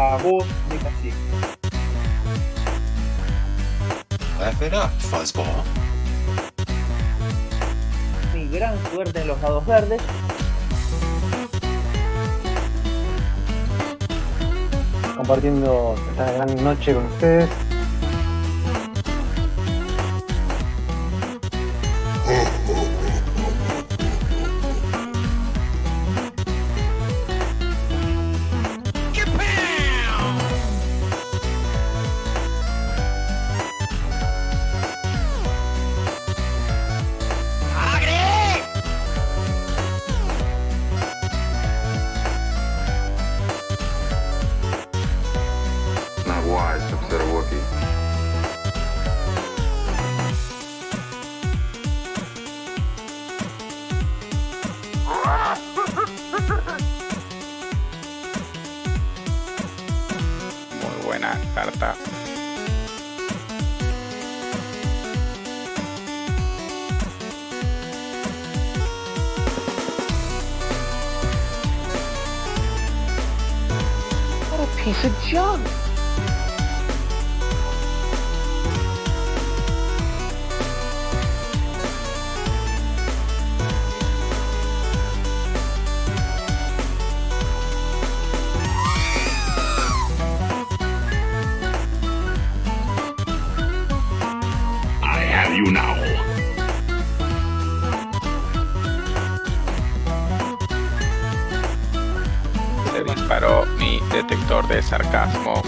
La Voz de Cacique. Laugh it up, fuzzball. Mi gran suerte en los dados verdes. Compartiendo esta gran noche con ustedes. You now. Se disparó mi detector de sarcasmo.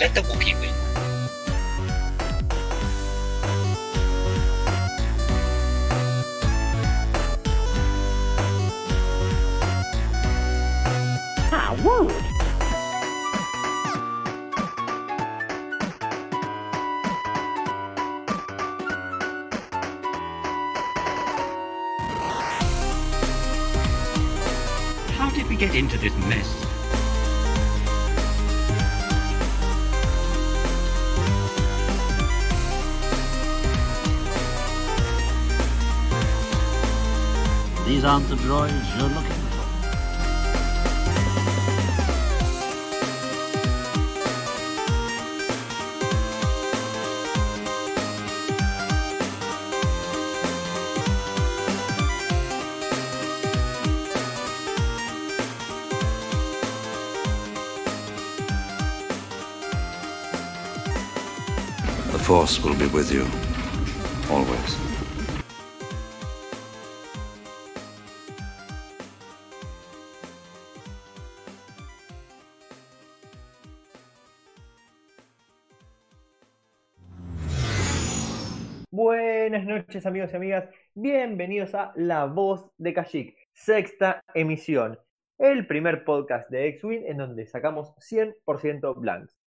Let the Wookiee Will be with you. Always. Buenas noches amigos y amigas, bienvenidos a La Voz de Kashyyyk, sexta emisión, el primer podcast de X-Wing en donde sacamos 100% blanks.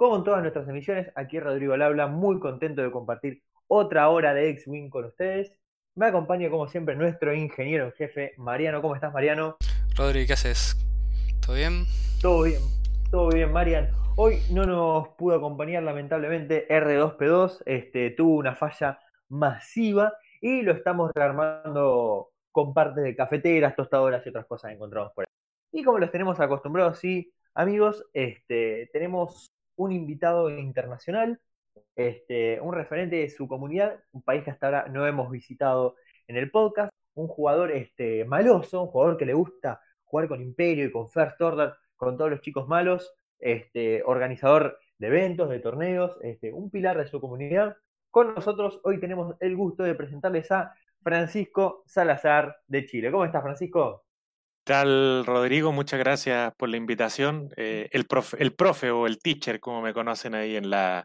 Como en todas nuestras emisiones, aquí Rodrigo al habla, muy contento de compartir otra hora de X-Wing con ustedes. Me acompaña como siempre nuestro ingeniero en jefe, Mariano. ¿Cómo estás Mariano? Rodri, ¿qué haces? ¿Todo bien? Todo bien, todo bien, Marian. Hoy no nos pudo acompañar lamentablemente R2P2, este, tuvo una falla masiva y lo estamos rearmando con partes de cafeteras, tostadoras y otras cosas que encontramos por ahí. Y como los tenemos acostumbrados, sí, amigos, este, tenemos un invitado internacional, este, un referente de su comunidad, un país que hasta ahora no hemos visitado en el podcast, un jugador este, maloso, un jugador que le gusta jugar con Imperio y con First Order, con todos los chicos malos, este, organizador de eventos, de torneos, este, un pilar de su comunidad. Con nosotros hoy tenemos el gusto de presentarles a Francisco Salazar de Chile. ¿Cómo estás, Francisco? ¿Qué tal, Rodrigo? Muchas gracias por la invitación. Eh, el, profe, el profe o el teacher, como me conocen ahí en la,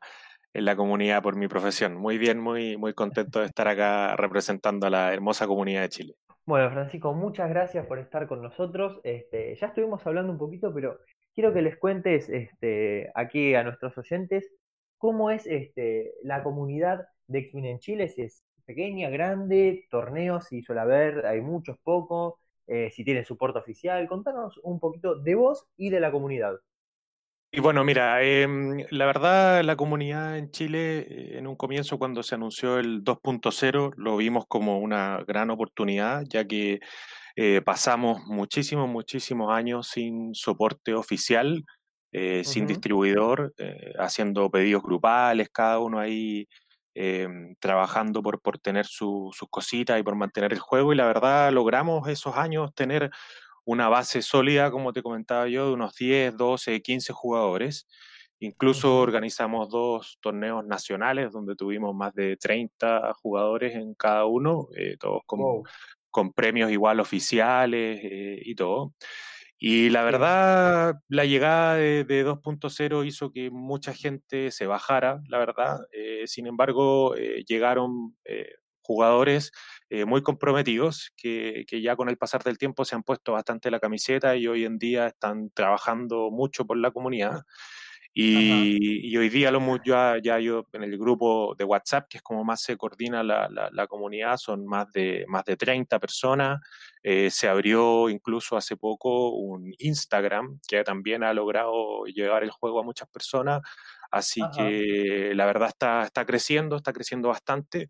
en la comunidad por mi profesión. Muy bien, muy, muy contento de estar acá representando a la hermosa comunidad de Chile. Bueno, Francisco, muchas gracias por estar con nosotros. Este, ya estuvimos hablando un poquito, pero quiero que les cuentes este, aquí a nuestros oyentes cómo es este, la comunidad de X-Men en Chile, si es pequeña, grande, torneos, si suele haber, hay muchos, pocos, eh, si tiene soporte oficial. Contanos un poquito de vos y de la comunidad. Y bueno, mira, em, la verdad, la comunidad en Chile, eh, en un comienzo, cuando se anunció el 2.0, lo vimos como una gran oportunidad, ya que eh, pasamos muchísimos, muchísimos años sin soporte oficial, eh, sin distribuidor, haciendo pedidos grupales, cada uno ahí em, trabajando por, por tener sus cositas y por mantener el juego. Y la verdad, logramos esos años tener una base sólida, como te comentaba yo, de unos 10, 12, 15 jugadores. Incluso organizamos dos torneos nacionales donde tuvimos más de 30 jugadores en cada uno, eh, todos con, con, premios igual oficiales eh, y todo. Y la verdad, la llegada de, 2.0 hizo que mucha gente se bajara, la verdad. Eh, sin embargo, llegaron jugadores eh, muy comprometidos que, que, ya con el pasar del tiempo se han puesto bastante la camiseta y hoy en día están trabajando mucho por la comunidad. Y, y, hoy día lo, ya, ya yo en el grupo de WhatsApp, que es como más se coordina la, la, la comunidad, son más de, más de 30 personas. Eh, se abrió incluso hace poco un Instagram que también ha logrado llevar el juego a muchas personas. Así que la verdad está, está creciendo, está creciendo bastante.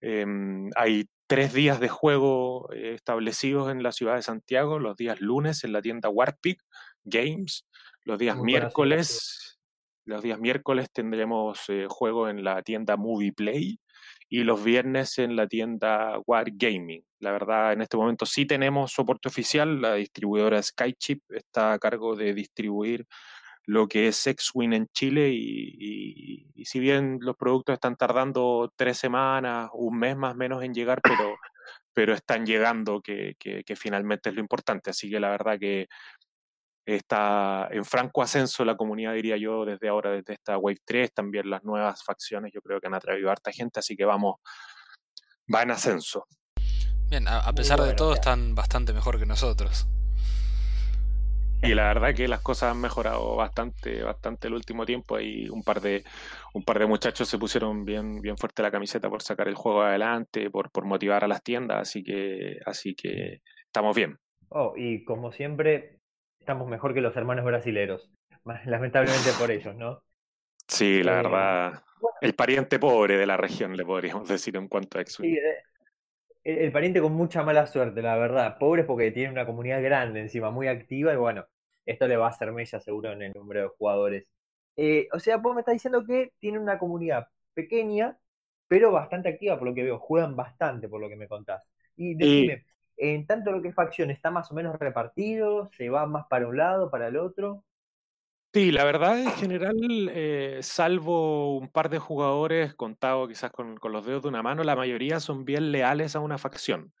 Em, hay tres días de juego eh, establecidos en la ciudad de Santiago, los días lunes en la tienda Warpic Games, los días miércoles, los días miércoles tendremos eh, juego en la tienda Movie Play y los viernes en la tienda War Gaming. La verdad, en este momento sí tenemos soporte oficial, la distribuidora Skychip está a cargo de distribuir lo que es X-Win en Chile y, si bien los productos están tardando tres semanas, un mes más o menos en llegar, pero, pero están llegando, que, que, finalmente es lo importante. Así que la verdad que está en franco ascenso la comunidad, diría yo, desde ahora, desde esta Wave 3, también las nuevas facciones, yo creo que han atraído a harta gente, así que vamos, va en ascenso. Bien, a, pesar de todo, están bastante mejor que nosotros. Y la verdad que las cosas han mejorado bastante, bastante el último tiempo. Hay un par de, un par de muchachos se pusieron bien, bien fuerte la camiseta por sacar el juego adelante, por, por motivar a las tiendas, así que, así que estamos bien. Oh, y como siempre, estamos mejor que los hermanos brasileros. Lamentablemente por ellos, ¿no? Sí, la eh, verdad. El pariente pobre de la región, le podríamos decir en cuanto a X. Sí, el, pariente con mucha mala suerte, la verdad. Pobres porque tiene una comunidad grande encima, muy activa y bueno, esto le va a hacer mella seguro en el número de jugadores. Eh, o sea, vos me estás diciendo que tiene una comunidad pequeña, pero bastante activa por lo que veo. Juegan bastante por lo que me contás. Y decime, en tanto lo que es facción, ¿está más o menos repartido? ¿Se va más para un lado, para el otro? Sí, la verdad en general, eh, salvo un par de jugadores contados quizás con, con, los dedos de una mano, la mayoría son bien leales a una facción.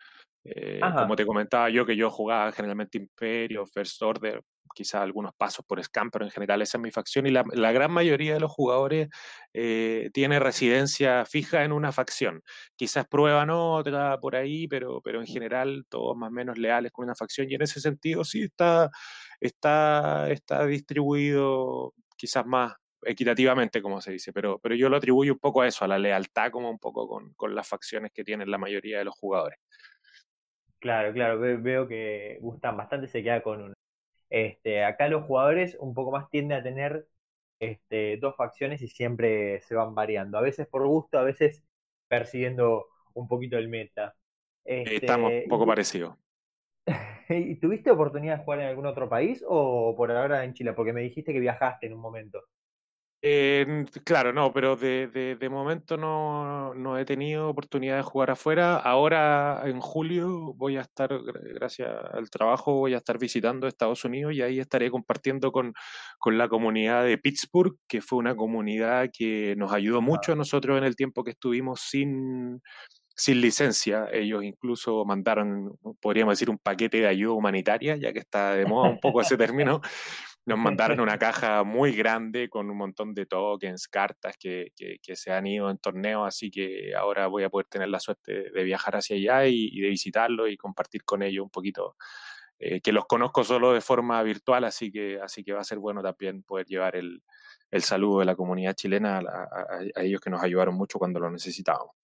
Eh, como te comentaba yo, que yo jugaba generalmente Imperio, First Order, quizás algunos pasos por Scam, pero en general esa es mi facción y la, la gran mayoría de los jugadores eh, tiene residencia fija en una facción. Quizás prueban otra por ahí, pero, pero en general todos más o menos leales con una facción y en ese sentido sí está está, está distribuido quizás más equitativamente, como se dice, pero, pero yo lo atribuyo un poco a eso, a la lealtad como un poco con, con las facciones que tienen la mayoría de los jugadores. Claro, claro, veo que gustan bastante, se queda con uno. Este, acá los jugadores un poco más tienden a tener este, dos facciones y siempre se van variando, a veces por gusto, a veces persiguiendo un poquito el meta. Estamos un poco parecidos. ¿Y tuviste oportunidad de jugar en algún otro país o por ahora en Chile? Porque me dijiste que viajaste en un momento. Claro, no, pero de, de, momento no, no, he tenido oportunidad de jugar afuera. Ahora en julio voy a estar, gracias al trabajo, voy a estar visitando Estados Unidos y ahí estaré compartiendo con, con la comunidad de Pittsburgh, que fue una comunidad que nos ayudó mucho a nosotros en el tiempo que estuvimos sin, sin licencia. Ellos incluso mandaron, podríamos decir, un paquete de ayuda humanitaria, ya que está de moda un poco ese término. Nos mandaron una caja muy grande con un montón de tokens, cartas que, que, se han ido en torneo, así que ahora voy a poder tener la suerte de viajar hacia allá y, de visitarlo y compartir con ellos un poquito, eh, que los conozco solo de forma virtual, así que, así que va a ser bueno también poder llevar el, el saludo de la comunidad chilena a ellos que nos ayudaron mucho cuando lo necesitábamos.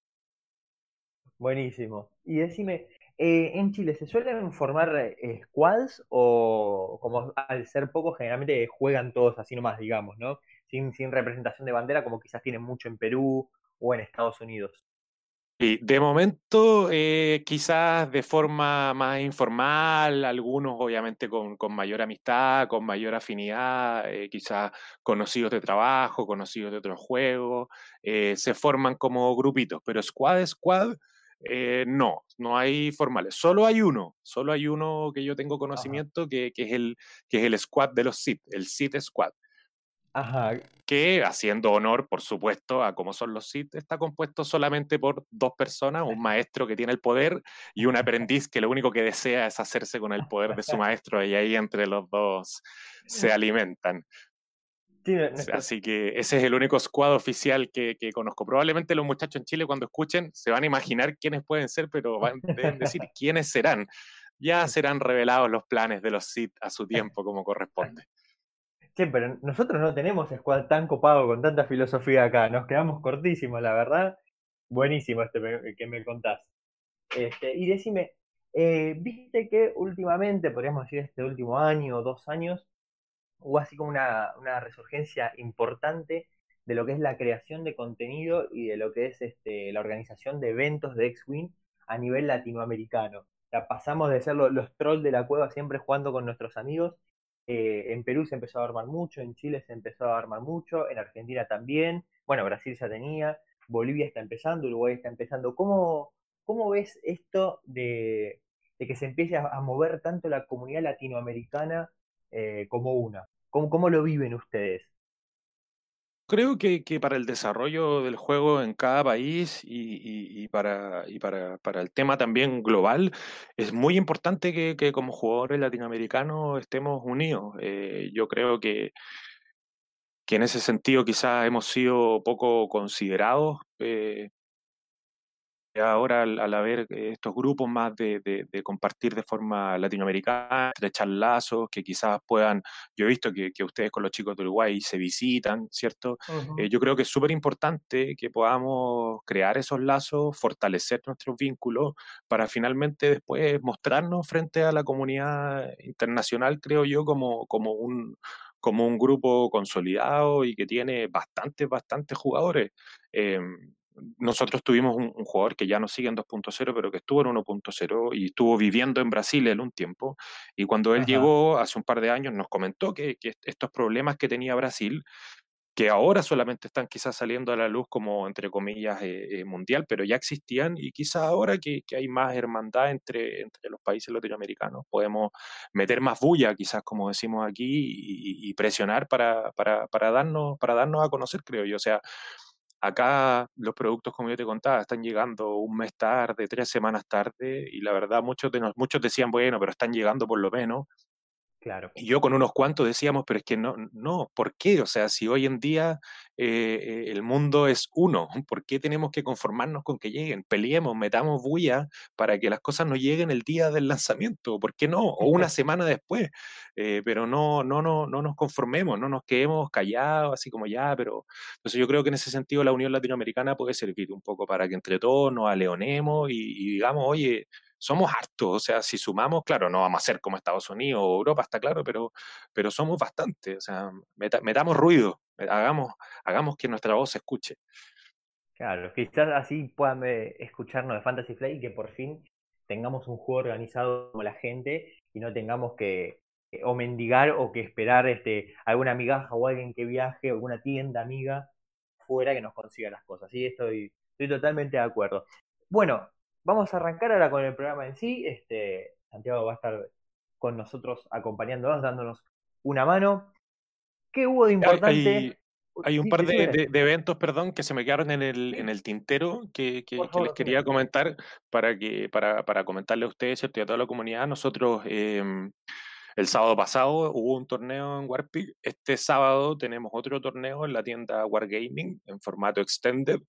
Buenísimo. Y decime, eh, en Chile, ¿se suelen formar eh, squads o como al ser pocos generalmente juegan todos así nomás, digamos, ¿no? Sin, sin representación de bandera como quizás tienen mucho en Perú o en Estados Unidos? Sí, de momento, eh, quizás de forma más informal, algunos obviamente con, mayor amistad, con mayor afinidad, quizás conocidos de trabajo, conocidos de otros juegos, se forman como grupitos, pero squad, squad, eh, no, no hay formales. Solo hay uno, solo hay uno que yo tengo conocimiento que, que es el, que es el squad de los SIT, el SIT Squad. Ajá. que haciendo honor, por supuesto, a cómo son los Sith, está compuesto solamente por dos personas, un maestro que tiene el poder y un aprendiz que lo único que desea es hacerse con el poder de su maestro y ahí entre los dos se alimentan. Sí, Así que ese es el único squad oficial que, que conozco. Probablemente los muchachos en Chile cuando escuchen se van a imaginar quiénes pueden ser, pero van, deben decir quiénes serán. Ya serán revelados los planes de los Sith a su tiempo como corresponde. Che, pero nosotros no tenemos squad tan copado con tanta filosofía acá, nos quedamos cortísimos, la verdad. Buenísimo este que me contás. Este, y decime, eh, viste que últimamente, podríamos decir este último año o dos años, hubo así como una, resurgencia importante de lo que es la creación de contenido y de lo que es este, la organización de eventos de X-Wing a nivel latinoamericano. Sea, pasamos de ser lo- los trolls de la cueva siempre jugando con nuestros amigos eh, en Perú se empezó a armar mucho, en Chile se empezó a armar mucho, en Argentina también, bueno, Brasil ya tenía, Bolivia está empezando, Uruguay está empezando. ¿Cómo, ves esto de, que se empiece a, a mover tanto la comunidad latinoamericana eh, como una? ¿Cómo, ¿Cómo lo viven ustedes? Creo que, para el desarrollo del juego en cada país y, para, y para, el tema también global, es muy importante que, como jugadores latinoamericanos estemos unidos. Eh, yo creo que, que en ese sentido quizás hemos sido poco considerados. eh, ahora al, al haber estos grupos más de, de- de compartir de forma latinoamericana, estrechar lazos, que quizás puedan, yo he visto que, que ustedes con los chicos de Uruguay se visitan, ¿cierto? Eh, yo creo que es súper importante que podamos crear esos lazos, fortalecer nuestros vínculos para finalmente después mostrarnos frente a la comunidad internacional, creo yo, como, como un como un grupo consolidado y que tiene bastantes, bastantes jugadores. Eh, nosotros tuvimos un, un jugador que ya no sigue en 2.0, pero que estuvo en 1.0 y estuvo viviendo en Brasil en un tiempo. Y cuando él Ajá. llegó hace un par de años, nos comentó que, que estos problemas que tenía Brasil que ahora solamente están quizás saliendo a la luz como, entre comillas, eh, eh, mundial, pero ya existían y quizás ahora que, que hay más hermandad entre, entre los países latinoamericanos, podemos meter más bulla, quizás como decimos aquí, y, y presionar para, para, para, darnos, para darnos a conocer, creo yo. O sea, acá los productos, como yo te contaba, están llegando un mes tarde, tres semanas tarde, y la verdad muchos, de nos, muchos decían, bueno, pero están llegando por lo menos. Claro. Y yo con unos cuantos decíamos, pero es que no, no, ¿por qué? O sea, si hoy en día eh, el mundo es uno, ¿por qué tenemos que conformarnos con que lleguen? Peleemos, metamos bulla para que las cosas no lleguen el día del lanzamiento, ¿por qué no? O una semana después, eh, pero no, no, no, no nos conformemos, no nos quedemos callados, así como ya, pero... Entonces yo creo que en ese sentido la Unión Latinoamericana puede servir un poco para que entre todos nos aleonemos y, y digamos, oye, somos hartos, o sea, si sumamos, claro, no vamos a ser como Estados Unidos o Europa, está claro, pero, pero somos bastantes, o sea, meta, metamos ruido, hagamos, hagamos que nuestra voz se escuche. Claro, quizás así puedan eh, escucharnos de Fantasy Flight y que por fin tengamos un juego organizado como la gente y no tengamos que eh, o mendigar o que esperar este alguna migaja o alguien que viaje o alguna tienda amiga fuera que nos consiga las cosas. Sí, estoy, estoy totalmente de acuerdo. Bueno, vamos a arrancar ahora con el programa en sí. Este, Santiago va a estar con nosotros acompañándonos, dándonos una mano. ¿Qué hubo de importante? Hay, hay un Sí, par de, decime. de- de eventos, perdón, que se me quedaron en el, en el tintero que, les quería comentar para, que, para, para comentarle a ustedes ¿cierto? y a toda la comunidad. Nosotros eh, el sábado pasado hubo un torneo en Warpig. Este sábado tenemos otro torneo en la tienda Wargaming en formato extended.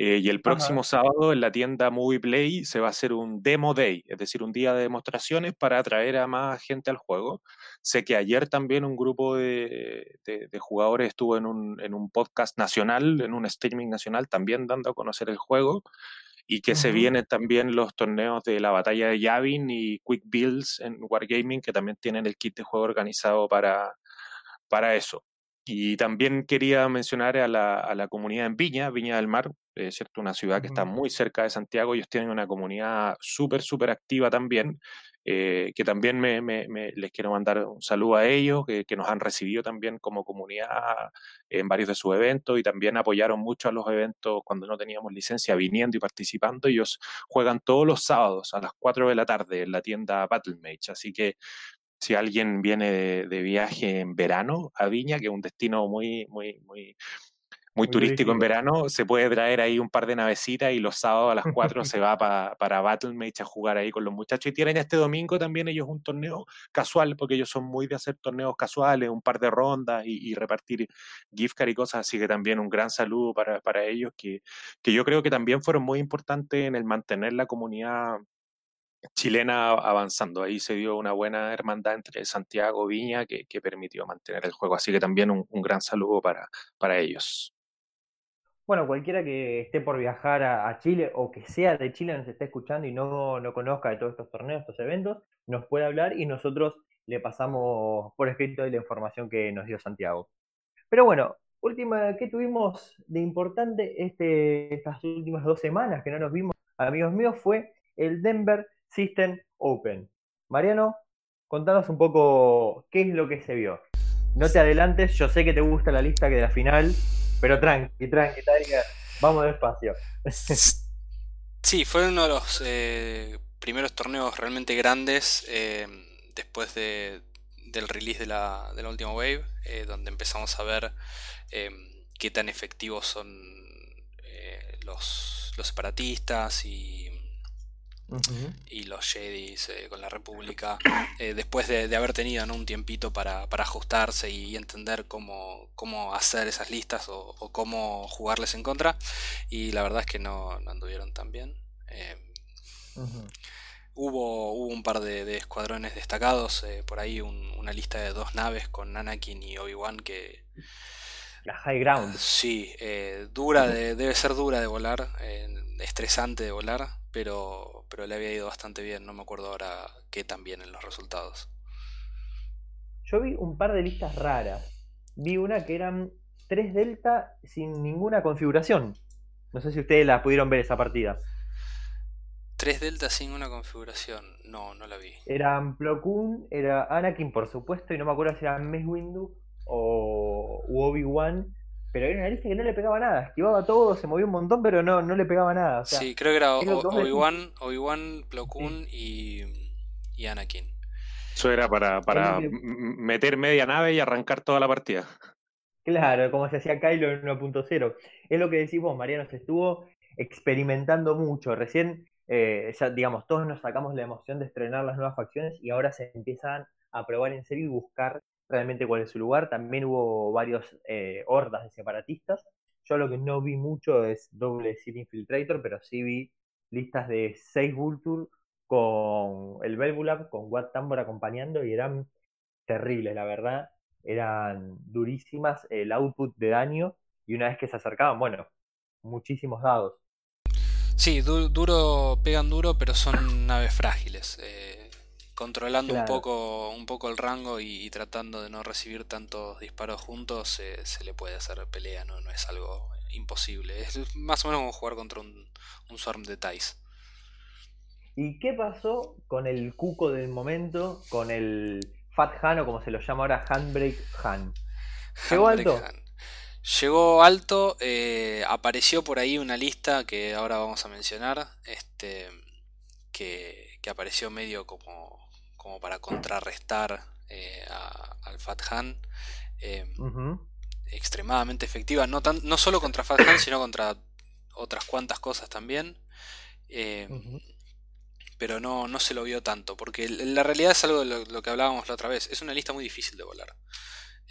Eh, y el próximo Ajá. sábado en la tienda Movie Play se va a hacer un Demo Day, es decir, un día de demostraciones para atraer a más gente al juego. Sé que ayer también un grupo de, de- de jugadores estuvo en un, en un podcast nacional, en un streaming nacional, también dando a conocer el juego. y que se vienen también los torneos de la batalla de Yavin y Quick Builds en Wargaming, que también tienen el kit de juego organizado para, para eso. Y también quería mencionar a la, a la comunidad en Viña, Viña del Mar, eh, ¿cierto? Una ciudad que está muy cerca de Santiago. Ellos tienen una comunidad súper, súper activa también, eh, que también me, me- me- les quiero mandar un saludo a ellos, que, que nos han recibido también como comunidad en varios de sus eventos y también apoyaron mucho a los eventos cuando no teníamos licencia, viniendo y participando. Ellos juegan todos los sábados a las 4 de la tarde en la tienda Battlemage, así que si alguien viene de, de viaje en verano a Viña, que es un destino muy, muy, muy, muy Muy turístico en verano, se puede traer ahí un par de navecitas y los sábados a las 4 se va pa- para Battlemage a jugar ahí con los muchachos. Y tienen este domingo también ellos un torneo casual, porque ellos son muy de hacer torneos casuales, un par de rondas y, y repartir gift card y cosas, así que también un gran saludo para, para ellos, que, que yo creo que también fueron muy importantes en el mantener la comunidad chilena avanzando. Ahí se dio una buena hermandad entre Santiago y Viña que, que permitió mantener el juego. Así que también un, gran saludo para, para ellos. Bueno, cualquiera que esté por viajar a, Chile o que sea de Chile nos esté escuchando y no, no conozca de todos estos torneos, estos eventos, nos puede hablar y nosotros le pasamos por escrito la información que nos dio Santiago. Pero bueno, última, ¿qué tuvimos de importante este, estas últimas dos semanas que no nos vimos, amigos míos? Fue el Denver System Open. Mariano, contanos un poco qué es lo que se vio. No te adelantes, yo sé que te gusta la lista que de la final, pero tranqui, tranqui, Tiger, vamos despacio. Sí, fue uno de los eh, primeros torneos realmente grandes eh, después de, del release de la, de la última wave, eh, donde empezamos a ver qué tan efectivos son los, los separatistas y, Y los Jedis eh, con la República, eh, después de, de haber tenido ¿no? un tiempito para, para ajustarse y entender cómo, cómo hacer esas listas o, o cómo jugarles en contra. Y la verdad es que no, no anduvieron tan bien. Eh, Ujú. hubo, hubo un par de, de escuadrones destacados, eh, por ahí un- una lista de dos naves con Anakin y Obi-Wan que La high ground. sí, eh, dura de- debe ser dura de volar, eh, estresante de volar, pero, pero le había ido bastante bien, no me acuerdo ahora qué tan bien en los resultados. Yo vi un par de listas raras. Vi una que eran tres delta sin ninguna configuración. No sé si ustedes la pudieron ver esa partida. Tres deltas sin una configuración, no, no la vi. Eran Plo Koon, era Anakin, por supuesto, y no me acuerdo si era Mace Windu o Obi-Wan. Pero era una lista que no le pegaba nada. Esquivaba todo, se movía un montón, pero no, no le pegaba nada. O sea, Sí, creo que era. Obi-Wan, Obi-Wan, Plo Koon y, y Anakin. Eso era para, para meter media nave y arrancar toda la partida. Claro, como se hacía Kylo en 1.0. Es lo que decís vos, Mariano, se estuvo experimentando mucho. Recién, eh, ya digamos, todos nos sacamos la emoción de estrenar las nuevas facciones y ahora se empiezan a probar en serio y buscar realmente cuál es su lugar. También hubo varios eh, hordas de separatistas. Yo lo que no vi mucho es doble City Infiltrator, pero sí vi listas de 6 Vulture con el Belbulab, con Watt Tambor acompañando y eran terribles, la verdad. Eran durísimas el output de daño y una vez que se acercaban, bueno, muchísimos dados. Sí, du- duro, pegan duro, pero son naves frágiles. eh, controlando un poco, un poco el rango y, y tratando de no recibir tantos disparos juntos, eh, se le puede hacer pelea, ¿no? No es algo imposible. Es más o menos como jugar contra un, un Swarm de Tais. ¿Y qué pasó con el cuco del momento, con el Fat Han o como se lo llama ahora, Handbrake Han? ¿Llegó Handbrake alto? Han. Llegó alto, eh, apareció por ahí una lista que ahora vamos a mencionar, este, que, que apareció medio como, como para contrarrestar eh, a- al Fat Han. eh, Ujú. extremadamente efectiva, no, tan, no solo contra Fat Han, sino contra otras cuantas cosas también. eh, pero no, no se lo vio tanto, porque la realidad es algo de lo, lo que hablábamos la otra vez, es una lista muy difícil de volar.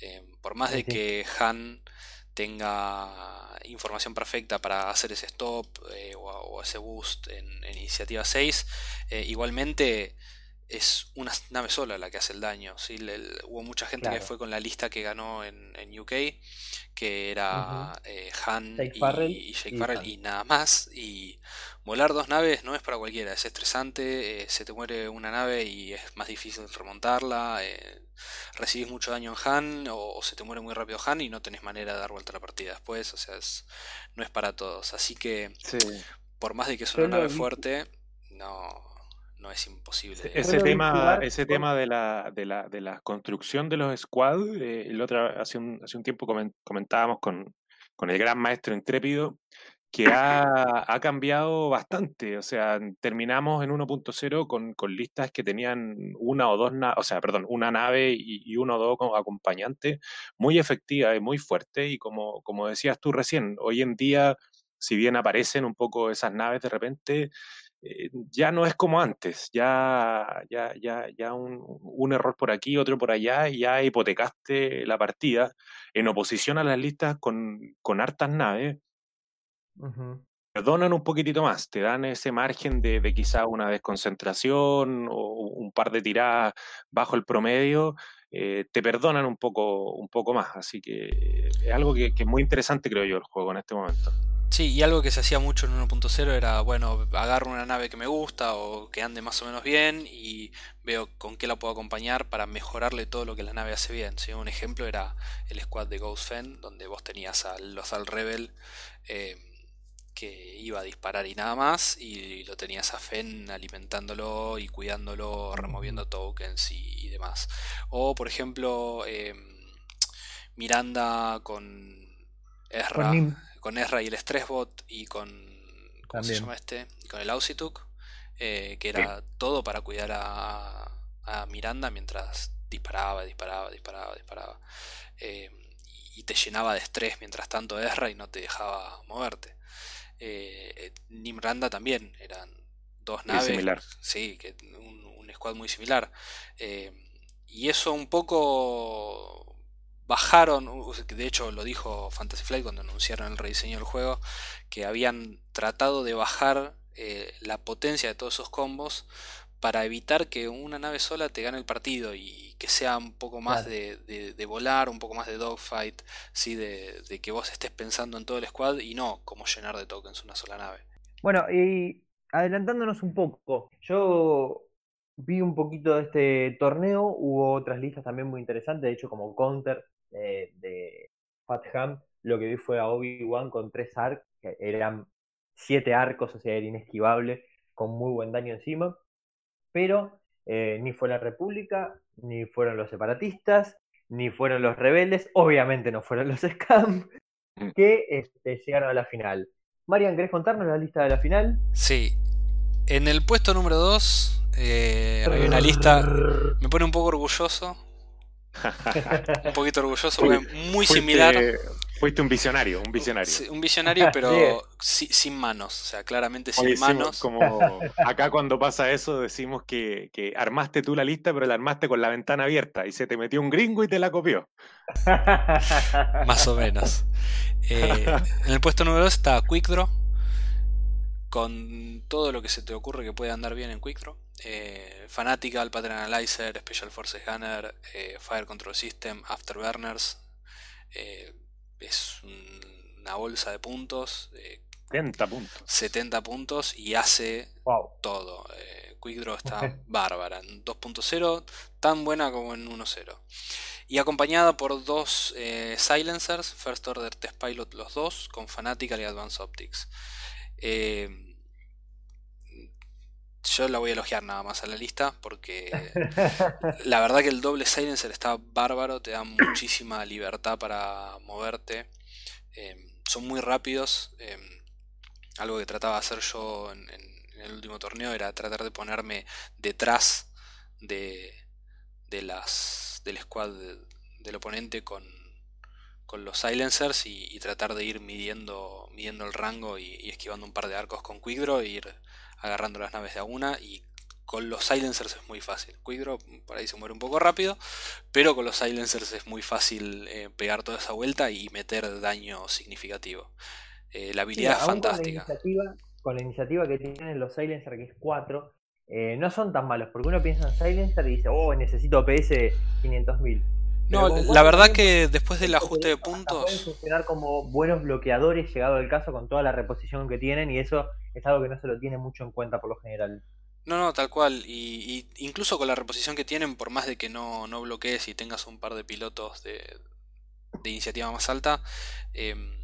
Eh, por más de que Han tenga información perfecta para hacer ese stop eh, o, o ese boost en, en iniciativa 6, eh, igualmente es una nave sola la que hace el daño. ¿sí? Le- le- hubo mucha gente que fue con la lista que ganó en, en UK, que era eh, Han Jake y, Farrell y Jake y Farrell Han. y nada más. Y volar dos naves no es para cualquiera, es estresante, eh, se te muere una nave y es más difícil remontarla, eh, recibís mucho daño en Han o, o se te muere muy rápido Han y no tenés manera de dar vuelta a la partida después, o sea, es- no es para todos. Así que Sí. por más de que es una nave fuerte, no, no es imposible. de- Ese tema, ese con- tema de la, de la, de la construcción de los squad, eh, el otro, hace, un, hace un tiempo comen- comentábamos con, con el gran maestro intrépido que ha, ha cambiado bastante. O sea, terminamos en 1.0 con, con listas que tenían una o dos, o sea, perdón, una nave y, y uno o dos como acompañantes muy efectiva y muy fuerte. Y como, como decías tú recién, hoy en día, si bien aparecen un poco esas naves de repente, eh, ya no es como antes, ya, ya, ya, ya un, un error por aquí, otro por allá, y ya hipotecaste la partida en oposición a las listas con, con hartas naves, perdonan un poquitito más, te dan ese margen de, de quizá una desconcentración o un par de tiradas bajo el promedio, eh, te perdonan un poco, un poco más, así que es algo que, que es muy interesante creo yo el juego en este momento. Sí, y algo que se hacía mucho en 1.0 era, bueno, agarro una nave que me gusta o que ande más o menos bien y veo con qué la puedo acompañar para mejorarle todo lo que la nave hace bien. ¿sí? Un ejemplo era el squad de Ghost Fen, donde vos tenías a Lothal Rebel eh, que iba a disparar y nada más, y lo tenías a Fen alimentándolo y cuidándolo, removiendo tokens y, y demás. O, por ejemplo, eh, Miranda con Ezra Con. Con Ezra y el Stressbot y con. ¿Cómo se llama este? Y con el Ausituk, eh, que era todo para cuidar a, a Miranda mientras disparaba, disparaba, disparaba, disparaba. Eh, y te llenaba de estrés mientras tanto Ezra y no te dejaba moverte. Eh, eh, Nimranda también, eran dos Muy naves. similar. Sí, que un, un squad muy similar. Eh, y eso un poco bajaron, de hecho lo dijo Fantasy Flight cuando anunciaron el rediseño del juego, que habían tratado de bajar eh, la potencia de todos esos combos para evitar que una nave sola te gane el partido y que sea un poco más Claro. de, de- de volar, un poco más de dogfight, ¿sí? de, de que vos estés pensando en todo el squad y no como llenar de tokens una sola nave. Bueno, y adelantándonos un poco, yo vi un poquito de este torneo, hubo otras listas también muy interesantes, de hecho como Counter eh, de Fat Ham, lo que vi fue a Obi-Wan con tres arcos, que eran siete arcos, o sea, era inesquivable, con muy buen daño encima, pero eh, ni fue la República, ni fueron los separatistas, ni fueron los rebeldes, obviamente no fueron los Scam, Mm. que este, llegaron a la final. Marian, ¿querés contarnos la lista de la final? Sí, en el puesto número 2 hay una lista, me pone un poco orgulloso, un poquito orgulloso, muy Fuiste- similar. Fuiste un visionario, un visionario. Sí, un visionario, pero si- sin manos, o sea, claramente sin Oye, decimos manos. como acá cuando pasa eso decimos que, que armaste tú la lista, pero la armaste con la ventana abierta y se te metió un gringo y te la copió. Más o menos. Eh, en el puesto número 2 está Quick Draw. Con todo lo que se te ocurre que puede andar bien en Quick Draw. Eh, Fanatical, Pattern Analyzer, Special Forces Gunner, eh, Fire Control System, Afterburners. Eh, es un- una bolsa de puntos. eh, 70 puntos. 70 puntos y hace wow. todo. Eh, Quick Draw está bárbara. En 2.0, tan buena como en 1.0. Y acompañada por dos eh, silencers, First Order Test Pilot los dos, con Fanatical y Advanced Optics. Eh, yo la voy a elogiar nada más a la lista porque la verdad que el doble silencer está bárbaro, te da muchísima libertad para moverte. Eh, son muy rápidos. eh, algo que trataba de hacer yo en, en- en el último torneo era tratar de ponerme detrás de, de las del squad de- del oponente con, con los silencers y, y tratar de ir midiendo, midiendo el rango y, y esquivando un par de arcos con Quick Draw e ir agarrando las naves de a una y con los silencers es muy fácil. Quick Draw por ahí se muere un poco rápido, pero con los silencers es muy fácil eh, pegar toda esa vuelta y meter daño significativo. Eh, la Sí, habilidad es aún con la fantástica. iniciativa, con la iniciativa que tienen los Silencer, que es 4, eh, no son tan malos, porque uno piensa en Silencer y dice, oh, necesito PS 500.000. No, la verdad que después del ajuste de Pueden puntos, funcionar como buenos bloqueadores, llegado el caso, con toda la reposición que tienen, y eso es algo que no se lo tiene mucho en cuenta por lo general. no, no, tal cual. Y, incluso con la reposición que tienen, por más de que no, no bloquees y tengas un par de pilotos de, de iniciativa más alta, em,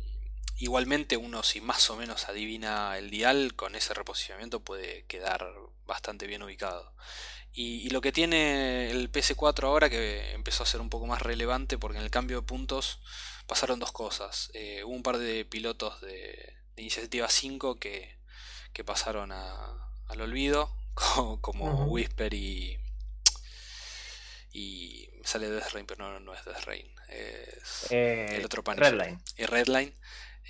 igualmente uno si más o menos adivina el dial, con ese reposicionamiento puede quedar bastante bien ubicado. Y, y lo que tiene el PS4 ahora, que empezó a ser un poco más relevante, porque en el cambio de puntos pasaron dos cosas. Eh, hubo un par de pilotos de, de iniciativa 5 que, que pasaron a- al olvido, co- como. Whisper y. Y sale Death Rain, pero no, no es Death Rain. Es Eh, el otro Punisher. Redline. Y Redline.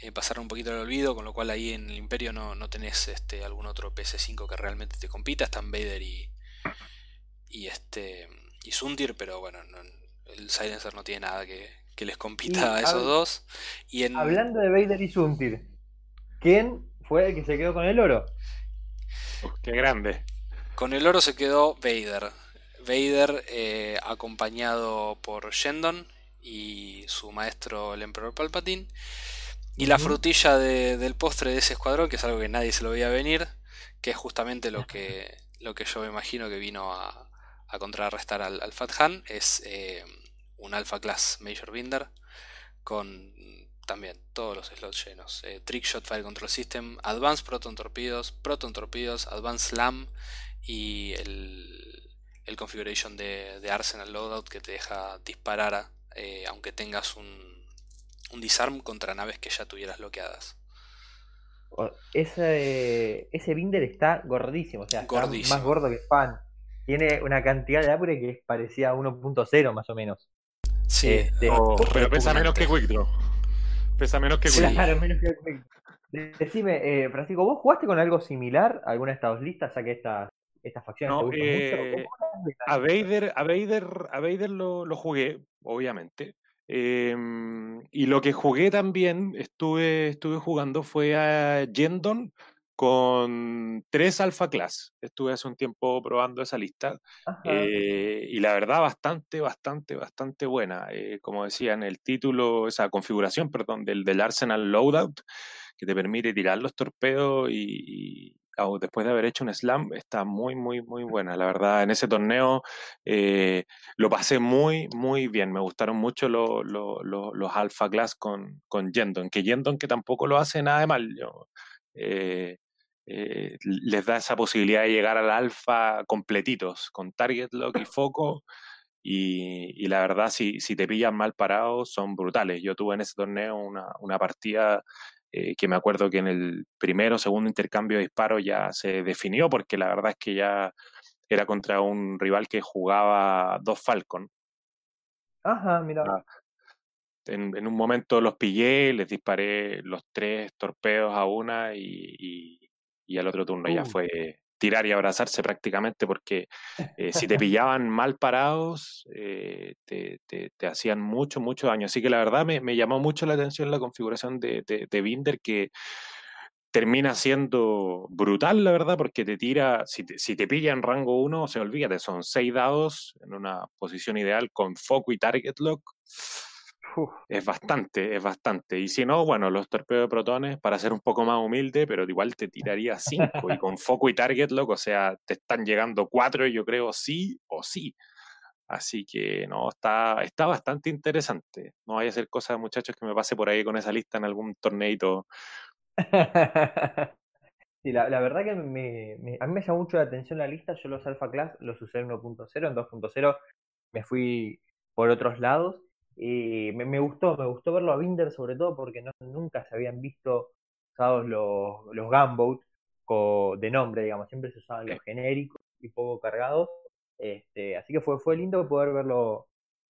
eh, pasaron un poquito al olvido, con lo cual ahí en el Imperio no, no tenés este, algún otro PS5 que realmente te compita. Están Vader y. Y este. Y Sundir, pero bueno, no- el Silencer no tiene nada que, que les compita Y a esos hab- dos. Y en. Hablando de Vader y Suntir, ¿quién fue el que se quedó con el oro? Uf, qué grande. Con el oro se quedó Vader. Vader eh, acompañado por Shendon y su maestro el Emperor Palpatine. Y la frutilla de- del postre de ese escuadrón, que es algo que nadie se lo veía venir, que es justamente lo que, lo que yo me imagino que vino a, a contrarrestar al, al Fat Han, es eh, un Alpha Class Major Binder con también todos los slots llenos. Eh, Trickshot Fire Control System, Advanced Proton Torpedos, Proton Torpedos, Advanced Slam y el, el configuration de, de Arsenal Loadout que te deja disparar eh, aunque tengas un, un disarm contra naves que ya tuvieras bloqueadas. Ese, ese Binder está gordísimo, o sea, está más gordo que Fan. Tiene una cantidad de upgrade que es parecida a 1.0 más o menos. Sí, Este, Oh, pero pesa menos que Quick Draw. Pesa menos que. Claro, menos que Decime, eh, Francisco, ¿vos jugaste con algo similar alguna de estas listas, ya que estas estas facciones No, te eh, mucho? A Vader, a Vader, a Vader lo, lo jugué, obviamente. Em, y lo que jugué también, estuve, estuve jugando, fue a Yendon con tres Alpha Class. Estuve hace un tiempo probando esa lista. Eh, y la verdad, bastante, bastante, bastante buena. Eh, como decía en el título, esa configuración, perdón, del, del Arsenal Loadout, que te permite tirar los torpedos y, después de haber hecho un slam, está muy, muy, muy buena. La verdad, en ese torneo eh, lo pasé muy, muy bien. Me gustaron mucho lo- lo- lo- los Alpha Class con, con Yendon, que Yendon que tampoco lo hace nada de mal. Yo, eh, eh, les da esa posibilidad de llegar al alfa completitos, con target lock y foco. Y, y la verdad, si, si te pillan mal parado, son brutales. Yo tuve en ese torneo una, una partida eh, que me acuerdo que en el primero o segundo intercambio de disparos ya se definió, porque la verdad es que ya era contra un rival que jugaba dos Falcon. Ajá, mira. Ah, En, en un momento los pillé, les disparé los tres torpedos a una y, y- y al otro turno ya Uh. fue tirar y abrazarse prácticamente porque eh, si te pillaban mal parados eh, te, te- te hacían mucho, mucho daño. Así que la verdad me, me llamó mucho la atención la configuración de, de, de Binder que termina siendo brutal, la verdad, porque te tira, si te, si te pilla en rango 1, se olvídate, son 6 dados en una posición ideal con foco y target lock. Uf. Es bastante, es bastante. Y si no, bueno, los torpedos de protones, para ser un poco más humilde, pero igual te tiraría 5 y con foco y target lock, o sea, te están llegando 4, yo creo, sí o sí. Así que no, está, está bastante interesante. No vaya a ser cosa, muchachos, que me pase por ahí con esa lista en algún torneito. Sí, la, la verdad que me, me- a mí me llamó mucho la atención la lista. Yo los Alpha Class los usé en 1.0, en 2.0 me fui por otros lados. Y me, me gustó, me gustó verlo a Binder sobre todo porque no, nunca se habían visto usados los, los gunboat de nombre, digamos, siempre se usaban los genéricos y poco cargados. Este, así que fue, fue lindo poder verlo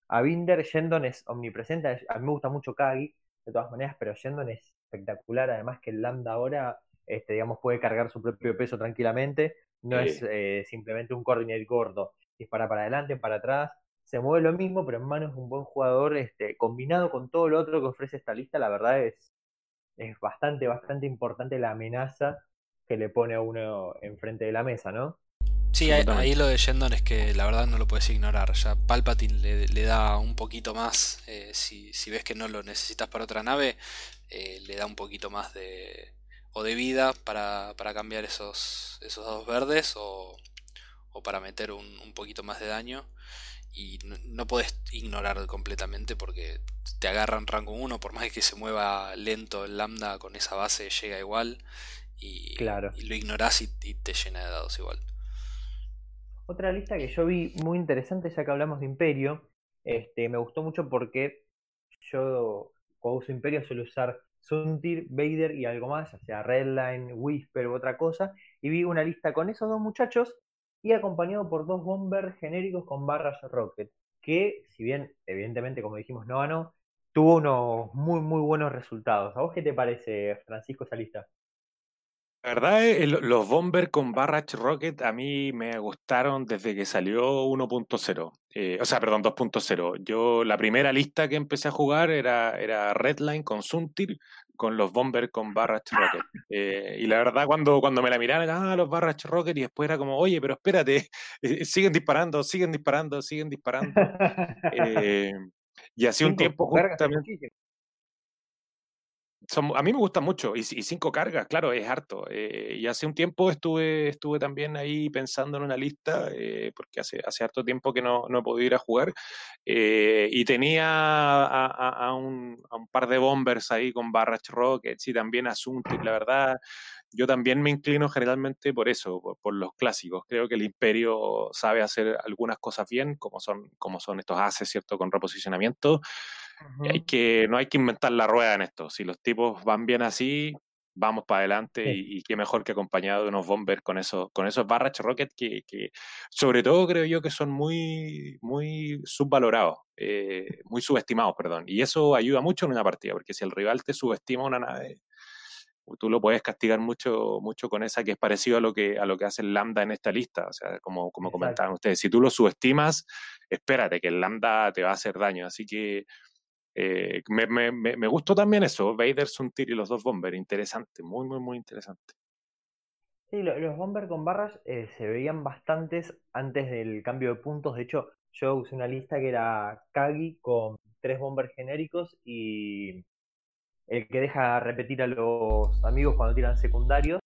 a Binder. Shendon es omnipresente, a mí me gusta mucho Kagi, de todas maneras, pero Shendon es espectacular, además que el Lambda ahora, este, digamos, puede cargar su propio peso tranquilamente, no Sí. es eh, simplemente un coordinate gordo, dispara para adelante, para atrás, se mueve lo mismo, pero en manos de un buen jugador, este, combinado con todo lo otro que ofrece esta lista, la verdad es, es bastante, bastante importante la amenaza que le pone a uno enfrente de la mesa, ¿no? Sí, ahí, lo de Shendon es que la verdad no lo puedes ignorar. Ya Palpatine le, da un poquito más. Eh, si, ves que no lo necesitas para otra nave, eh, le da un poquito más de. o de vida para, cambiar esos, esos dados verdes o, o para meter un, un, poquito más de daño. Y no, no puedes ignorar completamente porque te agarran rango 1, por más que se mueva lento el lambda con esa base, llega igual. Y, y lo ignoras y te llena de dados igual. Otra lista que yo vi muy interesante, ya que hablamos de Imperio, este, me gustó mucho porque yo cuando uso Imperio suelo usar Suntir, Vader y algo más, ya sea Redline, Whisper u otra cosa, y vi una lista con esos dos muchachos y acompañado por dos bombers genéricos con barras Rocket, que si bien evidentemente como dijimos no ganó, tuvo unos muy muy buenos resultados. ¿A vos qué te parece, Francisco, esa lista? La verdad, eh, los Bomber con Barrage Rocket a mí me gustaron desde que salió 1.0. Eh, o sea, perdón, 2.0. Yo la primera lista que empecé a jugar era, era Redline con Suntir con los Bomber con Barrage Rocket. Eh, y la verdad, cuando, cuando me la miraron, ah, los Barrage Rocket, y después era como, oye, pero espérate, siguen disparando, siguen disparando, siguen disparando. y hace un tiempo justamente a mí me gusta mucho y, cinco cargas, claro, es harto. Eh, y hace un tiempo estuve, estuve también ahí pensando en una lista, eh, porque hace, hace harto tiempo que no, no he podido ir a jugar, eh, y tenía a, un, par de bombers ahí con Barrage Rockets y también Asunto, la verdad, yo también me inclino generalmente por eso, por, los clásicos. Creo que el Imperio sabe hacer algunas cosas bien, como son, como son estos haces, ¿cierto? Con reposicionamiento hay que, no hay que inventar la rueda en esto. Si los tipos van bien así, vamos para adelante y, qué mejor que acompañado de unos bombers con esos, con esos Barrage Rocket que, que, sobre todo creo yo que son muy, muy subvalorados, eh, muy subestimados, perdón. Y eso ayuda mucho en una partida, porque si el rival te subestima una nave, tú lo puedes castigar mucho, mucho con esa que es parecido a lo que, a lo que hace el Lambda en esta lista. O sea, como, como comentaban ustedes, si tú lo subestimas, espérate que el Lambda te va a hacer daño. Así que eh, me, me, me, gustó también eso, Vader, Suntir y los dos Bomber, interesante, muy, muy, muy interesante. Sí, los Bomber con barras eh, se veían bastantes antes del cambio de puntos. De hecho, yo usé una lista que era Kagi con tres Bomber genéricos y el que deja repetir a los amigos cuando tiran secundarios.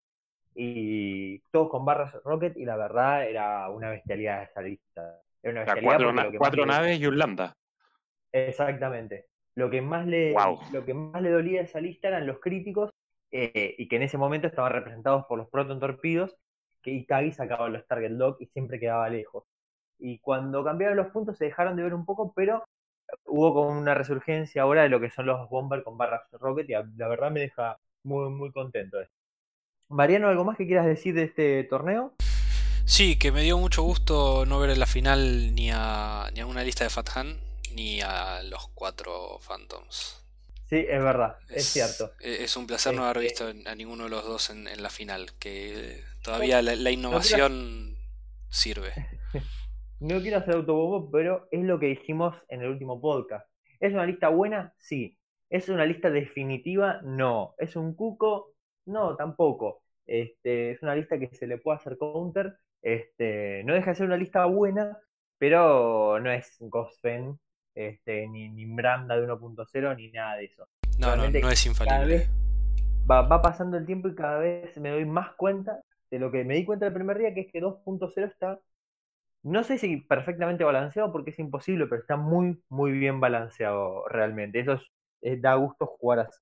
Y todos con barras Rocket, y la verdad era una bestialidad esa lista. Era una cuatro, cuatro naves y un lambda. Exactamente. Lo que más le, lo que más le dolía a esa lista eran los críticos eh, y que en ese momento estaban representados por los proton torpidos, que Ikagi sacaba los target lock y siempre quedaba lejos. Y cuando cambiaron los puntos se dejaron de ver un poco, pero hubo como una resurgencia ahora de lo que son los bomber con barras rocket y la verdad me deja muy muy contento esto. Mariano, ¿algo más que quieras decir de este torneo? Sí, que me dio mucho gusto no ver en la final ni a, ni a una lista de Fathan, ni a los cuatro Phantoms. Sí, es verdad, es, cierto. Es un placer no haber visto a ninguno de los dos en, la final, que todavía la, innovación sirve. No quiero hacer autobombo, pero es lo que dijimos en el último podcast. ¿Es una lista buena? Sí. ¿Es una lista definitiva? No. ¿Es un cuco? No, tampoco. Este, es una lista que se le puede hacer counter. Este, no deja de ser una lista buena, pero no es Ghostfen este, ni, ni Branda de 1.0, ni nada de eso. No, no, no es infalible. Va, va, pasando el tiempo y cada vez me doy más cuenta de lo que me di cuenta el primer día, que es que 2.0 está, no sé si perfectamente balanceado, porque es imposible, pero está muy, muy bien balanceado realmente. Eso es, da gusto jugar así.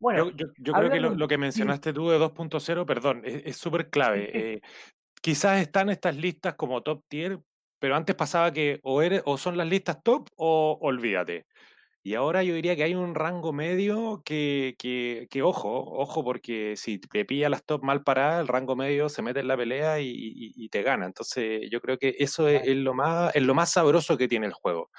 Bueno, yo, yo, creo que lo, que mencionaste tú de 2.0, perdón, es súper clave. Eh, quizás están estas listas como top tier pero antes pasaba que o, eres, o son las listas top o olvídate. Y ahora yo diría que hay un rango medio que, que, que, ojo, ojo, porque si te pilla las top mal paradas, el rango medio se mete en la pelea y, y, te gana. Entonces yo creo que eso es, lo más, es lo más sabroso que tiene el juego.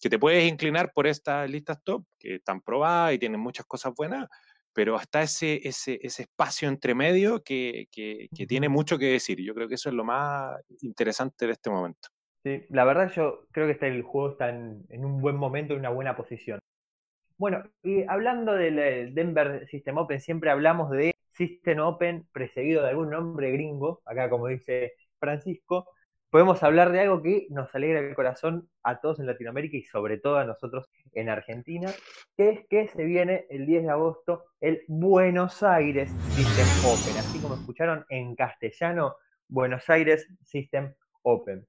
Que te puedes inclinar por estas listas top, que están probadas y tienen muchas cosas buenas, pero hasta ese, ese, ese espacio entre medio que, que, que tiene mucho que decir. Yo creo que eso es lo más interesante de este momento. Sí, la verdad yo creo que está, el juego está en, un buen momento, en una buena posición. Bueno, y hablando del eh, Denver System Open, siempre hablamos de System Open precedido de algún nombre gringo. Acá, como dice Francisco, podemos hablar de algo que nos alegra el corazón a todos en Latinoamérica y sobre todo a nosotros en Argentina, que es que se viene el 10 de agosto el Buenos Aires System Open, así como escucharon en castellano, Buenos Aires System Open.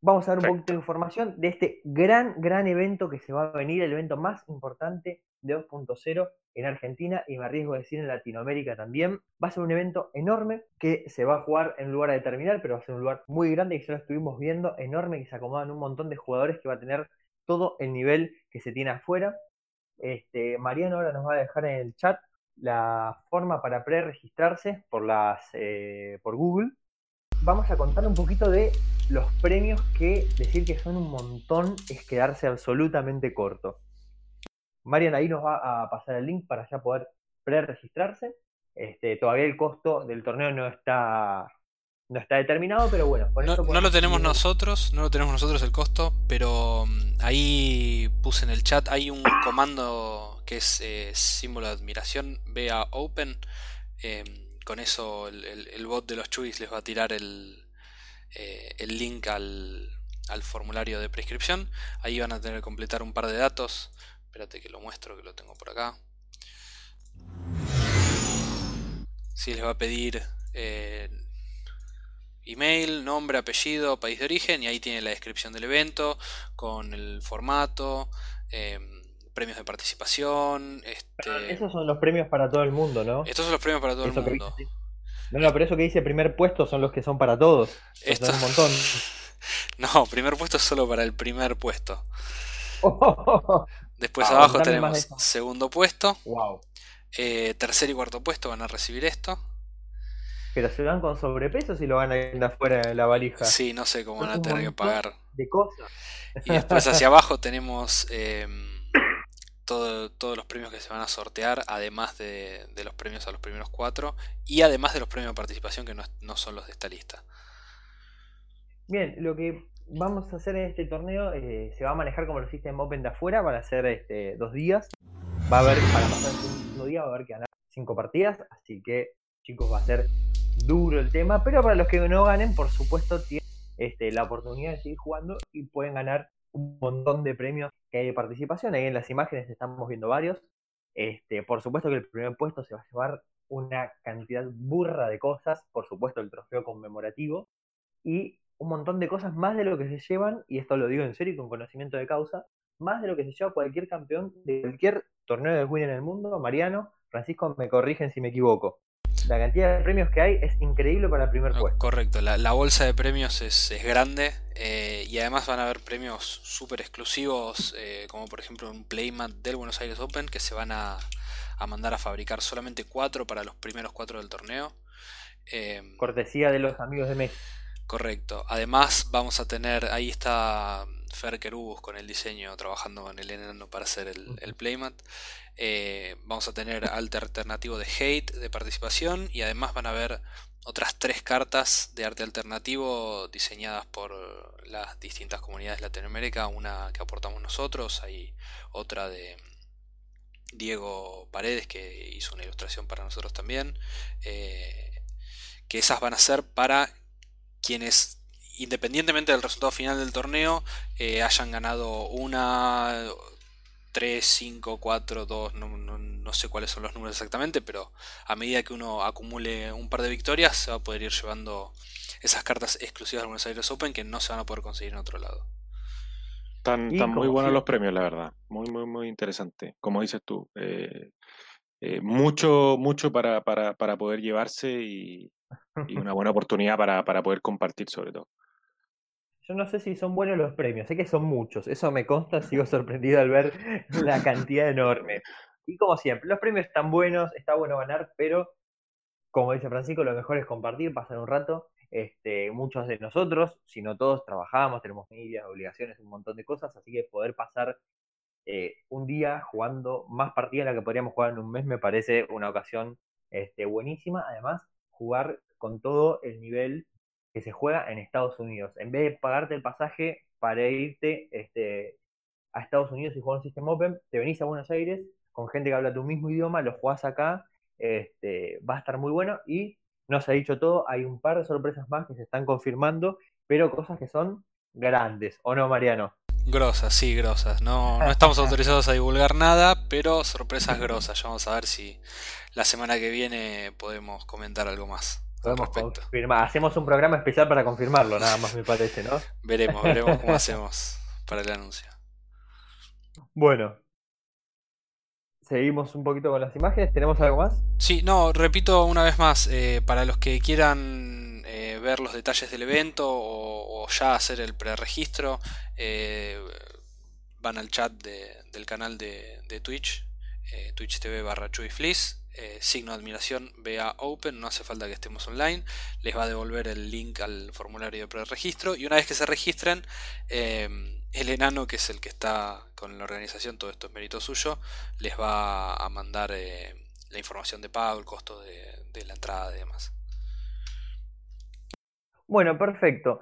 Vamos a dar un poquito de información de este gran, gran evento que se va a venir, el evento más importante de 2.0 en Argentina y me arriesgo a decir en Latinoamérica también. Va a ser un evento enorme que se va a jugar en un lugar determinado, pero va a ser un lugar muy grande y ya lo estuvimos viendo, enorme, que se acomodan un montón de jugadores que va a tener todo el nivel que se tiene afuera. Este, Mariano ahora nos va a dejar en el chat la forma para pre-registrarse por, las, eh, por Google. Vamos a contar un poquito de los premios que decir que son un montón es quedarse absolutamente corto. Marian ahí nos va a pasar el link para ya poder pre-registrarse. Este, todavía el costo del torneo no está no está determinado, pero bueno. no, lo tenemos nosotros, no lo tenemos nosotros el costo, pero mm, ahí puse en el chat, hay un comando que es eh, símbolo de admiración, vea open. Em, con eso el, bot de los chuis les va a tirar el, eh, el link al, al, formulario de prescripción. Ahí van a tener que completar un par de datos. Espérate que lo muestro, que lo tengo por acá. Si les va a pedir eh, email, nombre, apellido, país de origen y ahí tiene la descripción del evento con el formato, em, premios de participación. Este... esos son los premios para todo el mundo, ¿no? Estos son los premios para todo el mundo. No, no, pero eso que dice primer puesto son los que son para todos. Esto... un montón. no, primer puesto es solo para el primer puesto. Después ah, abajo tenemos segundo puesto. Wow. Eh, tercer y cuarto puesto van a recibir esto. Pero se dan con sobrepeso si lo van a ir afuera de la valija. Sí, no sé cómo van a tener que pagar. De cosas. Y después hacia abajo tenemos todos los premios que se van a sortear, además de, los premios a los primeros cuatro, y además de los premios de participación que no, son los de esta lista. Bien, lo que vamos a hacer en este torneo eh, se va a manejar como lo System Open de afuera, van a ser este, dos días. Va a haber, para pasar el segundo día, va a haber que ganar cinco partidas, así que chicos va a ser duro el tema, pero para los que no ganen, por supuesto, tienen este, la oportunidad de seguir jugando y pueden ganar un montón de premios que hay de participación. Ahí en las imágenes estamos viendo varios. Este, por supuesto que el primer puesto se va a llevar una cantidad burra de cosas, por supuesto el trofeo conmemorativo y un montón de cosas más de lo que se llevan, y esto lo digo en serio y con conocimiento de causa, más de lo que se lleva cualquier campeón de cualquier torneo de Win en el mundo. Mariano, Francisco, me corrigen si me equivoco la cantidad de premios que hay es increíble para el primer puesto. Correcto, la, bolsa de premios es, grande eh, y además van a haber premios súper exclusivos, eh, como por ejemplo un playmat del Buenos Aires Open que se van a, mandar a fabricar solamente cuatro para los primeros cuatro del torneo. Em, Cortesía de los amigos de Messi. Correcto. Además vamos a tener, ahí está Fer Kerubus con el diseño, trabajando en el enano para hacer el, playmat. Eh, vamos a tener alternativo de hate de participación y además van a haber otras tres cartas de arte alternativo diseñadas por las distintas comunidades de Latinoamérica. Una que aportamos nosotros, hay otra de Diego Paredes que hizo una ilustración para nosotros también. Eh, que esas van a ser para quienes independientemente del resultado final del torneo, eh, hayan ganado una, 3, 5, 4, 2, no, sé cuáles son los números exactamente, pero a medida que uno acumule un par de victorias, se va a poder ir llevando esas cartas exclusivas del Buenos Aires Open que no se van a poder conseguir en otro lado. Están, muy buenos los premios, la verdad. Muy, muy, muy interesante. Como dices tú, eh, eh, mucho, mucho para, para, para poder llevarse y, y, una buena oportunidad para, para poder compartir sobre todo. Yo no sé si son buenos los premios, sé que son muchos, eso me consta, sigo sorprendido al ver la cantidad enorme. Y como siempre, los premios están buenos, está bueno ganar, pero como dice Francisco, lo mejor es compartir, pasar un rato. Este, muchos de nosotros, si no todos, trabajamos, tenemos familias, obligaciones, un montón de cosas, así que poder pasar eh, un día jugando más partidas de la que podríamos jugar en un mes me parece una ocasión este, buenísima. Además, jugar con todo el nivel que se juega en Estados Unidos. En vez de pagarte el pasaje para irte este, a Estados Unidos y jugar un System Open, te venís a Buenos Aires con gente que habla tu mismo idioma, lo jugás acá, este, va a estar muy bueno y no se ha dicho todo, hay un par de sorpresas más que se están confirmando, pero cosas que son grandes, ¿o no, Mariano? Grosas, sí, grosas. No, no estamos autorizados a divulgar nada, pero sorpresas grosas. Ya vamos a ver si la semana que viene podemos comentar algo más. Podemos confirmar. Hacemos un programa especial para confirmarlo, nada más me parece, ¿no? Veremos, veremos cómo hacemos para el anuncio. Bueno. Seguimos un poquito con las imágenes. ¿Tenemos algo más? Sí, no, repito una vez más, eh, para los que quieran eh, ver los detalles del evento o, o ya hacer el preregistro, eh, van al chat de, del canal de, de Twitch, eh, Twitch TV barra Fleece, eh, signo de admiración BA Open, no hace falta que estemos online, les va a devolver el link al formulario de preregistro y una vez que se registren, el enano, que es el que está con la organización, todo esto es mérito suyo, les va a mandar la información de pago, el costo de, de la entrada y demás. Bueno, perfecto.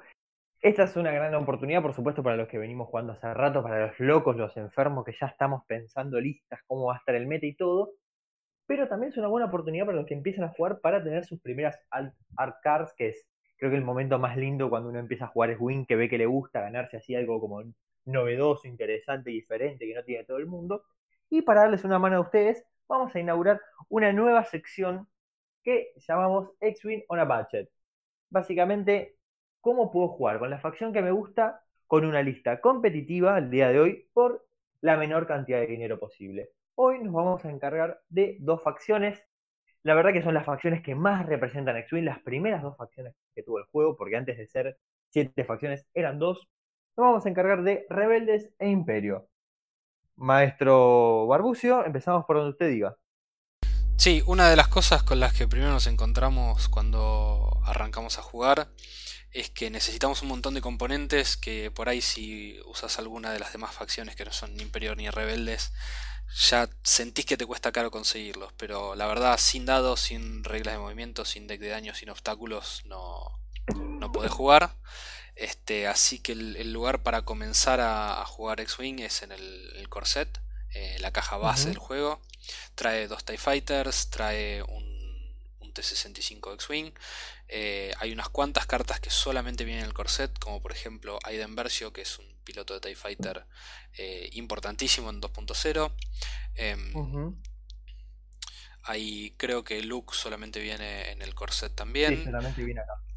Esta es una gran oportunidad, por supuesto, para los que venimos jugando hace rato, para los locos, los enfermos, que ya estamos pensando listas, cómo va a estar el meta y todo. Pero también es una buena oportunidad para los que empiezan a jugar para tener sus primeras art cards, que es creo que el momento más lindo cuando uno empieza a jugar es Win, que ve que le gusta ganarse así algo como novedoso, interesante, diferente, que no tiene todo el mundo. Y para darles una mano a ustedes, vamos a inaugurar una nueva sección que llamamos X-Win on a Budget. Básicamente cómo puedo jugar con la facción que me gusta con una lista competitiva al día de hoy por la menor cantidad de dinero posible. Hoy nos vamos a encargar de dos facciones. La verdad que son las facciones que más representan X-Wing, las primeras dos facciones que tuvo el juego, porque antes de ser siete facciones eran dos. Nos vamos a encargar de Rebeldes e Imperio. Maestro Barbucio, empezamos por donde usted diga. Sí, una de las cosas con las que primero nos encontramos cuando arrancamos a jugar es que necesitamos un montón de componentes que por ahí si usas alguna de las demás facciones que no son ni Imperio ni Rebeldes, ya sentís que te cuesta caro conseguirlos, pero la verdad sin dados, sin reglas de movimiento, sin deck de daño, sin obstáculos, no, no podés jugar. Este, así que el, lugar para comenzar a, jugar X-Wing es en el, corset, eh, la caja base del juego. Trae dos TIE Fighters, trae un, un T-65 X-Wing, eh, hay unas cuantas cartas que solamente vienen en el corset, como por ejemplo Aiden Versio, que es un piloto de TIE Fighter eh, importantísimo en 2.0. Em, ahí creo que Luke solamente viene en el corset también.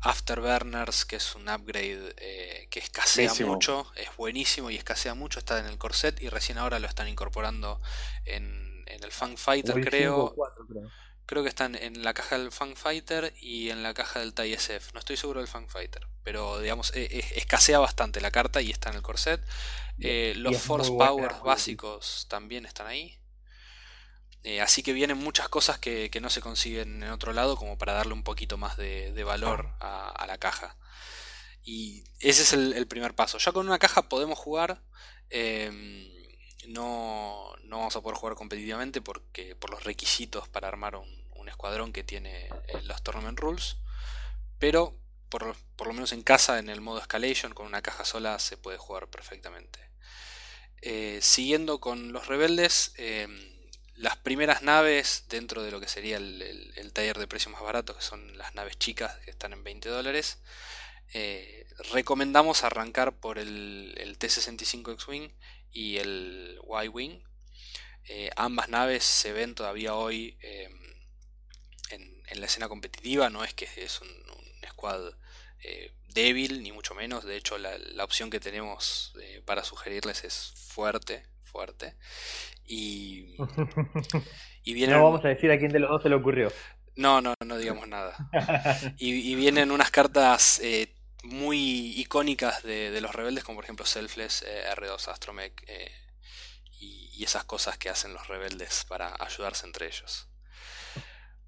Afterburners, que es un upgrade eh, que escasea mucho, es buenísimo y escasea mucho, está en el corset y recién ahora lo están incorporando en, el Fang Fighter, creo. Creo que están en la caja del Fang Fighter y en la caja del TIE SF. No estoy seguro del Fang Fighter, pero digamos, e, e, escasea bastante la carta y está en el corset. Eh, los Force Powers básicos también están ahí. Eh, así que vienen muchas cosas que, no se consiguen en otro lado como para darle un poquito más de, valor a, la caja. Y ese es el, primer paso. Ya con una caja podemos jugar. Em, no, no, vamos a poder jugar competitivamente porque por los requisitos para armar un, escuadrón que tiene eh, los Tournament Rules. Pero por, lo menos en casa, en el modo Escalation, con una caja sola se puede jugar perfectamente. Eh, siguiendo con los rebeldes, em, las primeras naves dentro de lo que sería el, taller de precio más barato, que son las naves chicas que están en 20 dólares, eh, recomendamos arrancar por el, el T-65 X-Wing y el Y-Wing. Ambas naves se ven todavía hoy em, en, la escena competitiva, no es que es un, squad eh, débil, ni mucho menos. De hecho, la, opción que tenemos eh, para sugerirles es fuerte, fuerte. Y, y vienen... No vamos a decir a quién de los dos se le ocurrió. No, no, no digamos nada. Y, vienen unas cartas muy icónicas de, los rebeldes, como por ejemplo Selfless, eh, R2 Astromech eh, y, esas cosas que hacen los rebeldes para ayudarse entre ellos.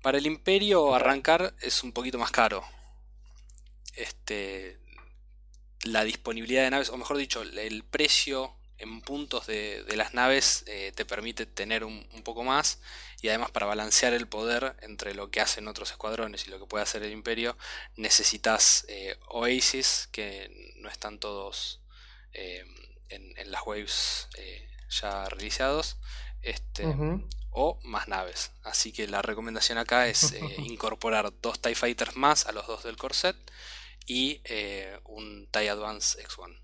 Para el Imperio arrancar es un poquito más caro. Este, la disponibilidad de naves, o mejor dicho, el precio en puntos de, las naves eh, te permite tener un, poco más y además para balancear el poder entre lo que hacen otros escuadrones y lo que puede hacer el imperio necesitas eh, Oasis que no están todos eh, en, las waves ya releaseados. Este. O más naves. Así que la recomendación acá es eh, incorporar dos TIE Fighters más a los dos del corset y eh, un TIE Advance X1.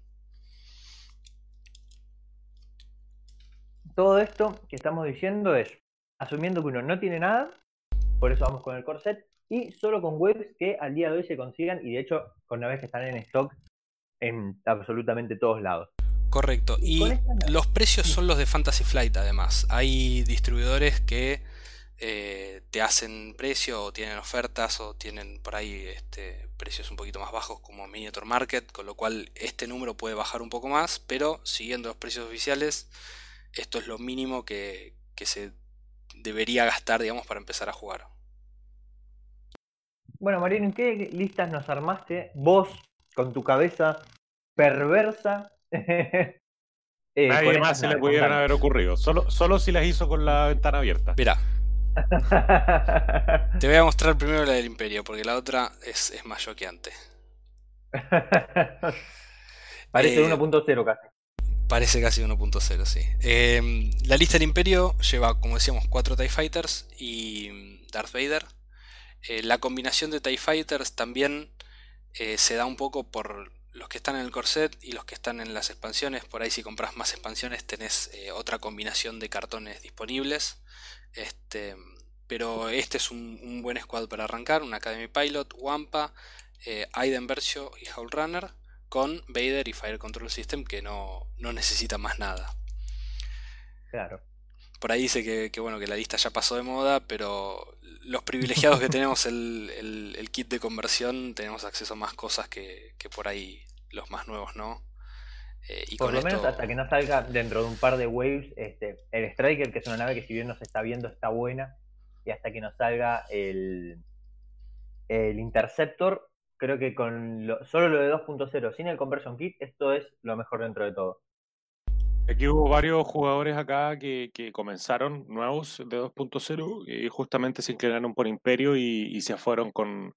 Todo esto que estamos diciendo es asumiendo que uno no tiene nada, por eso vamos con el corset, y solo con webs que al día de hoy se consigan y de hecho con naves que están en stock en absolutamente todos lados. Correcto. Y los precios son los de Fantasy Flight además. Hay distribuidores que eh, te hacen precio o tienen ofertas o tienen por ahí este, precios un poquito más bajos como Miniature Market, con lo cual este número puede bajar un poco más, pero siguiendo los precios oficiales, esto es lo mínimo que, que se debería gastar, digamos, para empezar a jugar. Bueno, Mariano, ¿en qué listas nos armaste vos con tu cabeza perversa? eh, Nadie más se le pudieran haber ocurrido. Solo, solo si las hizo con la ventana abierta. Mira, te voy a mostrar primero la del Imperio, porque la otra es, es más choqueante. Parece Eh, 1.0 casi. Parece casi 1.0, sí. Eh, la lista del Imperio lleva, como decíamos, 4 TIE Fighters y mm, Darth Vader. Eh, la combinación de TIE Fighters también eh, se da un poco por los que están en el corset y los que están en las expansiones. Por ahí si compras más expansiones tenés eh, otra combinación de cartones disponibles. Este, pero este es un, un buen squad para arrancar. Un Academy Pilot, Wampa, eh, Aiden Versio y Howl Runner con Vader y Fire Control System que no, no necesita más nada. Claro. Por ahí dice que, que, bueno que la lista ya pasó de moda, pero los privilegiados que tenemos el, el- el kit de conversión tenemos acceso a más cosas que, que por ahí los más nuevos no. Eh, y Por con lo menos hasta que no salga dentro de un par de waves este, el Striker, que es una nave que si bien no se está viendo está buena, y hasta que no salga el, el Interceptor, creo que con lo- solo lo de 2.0 sin el Conversion Kit, esto es lo mejor dentro de todo. Aquí hubo varios jugadores acá que, que comenzaron nuevos de 2.0 y justamente se inclinaron por Imperio y, y se fueron con,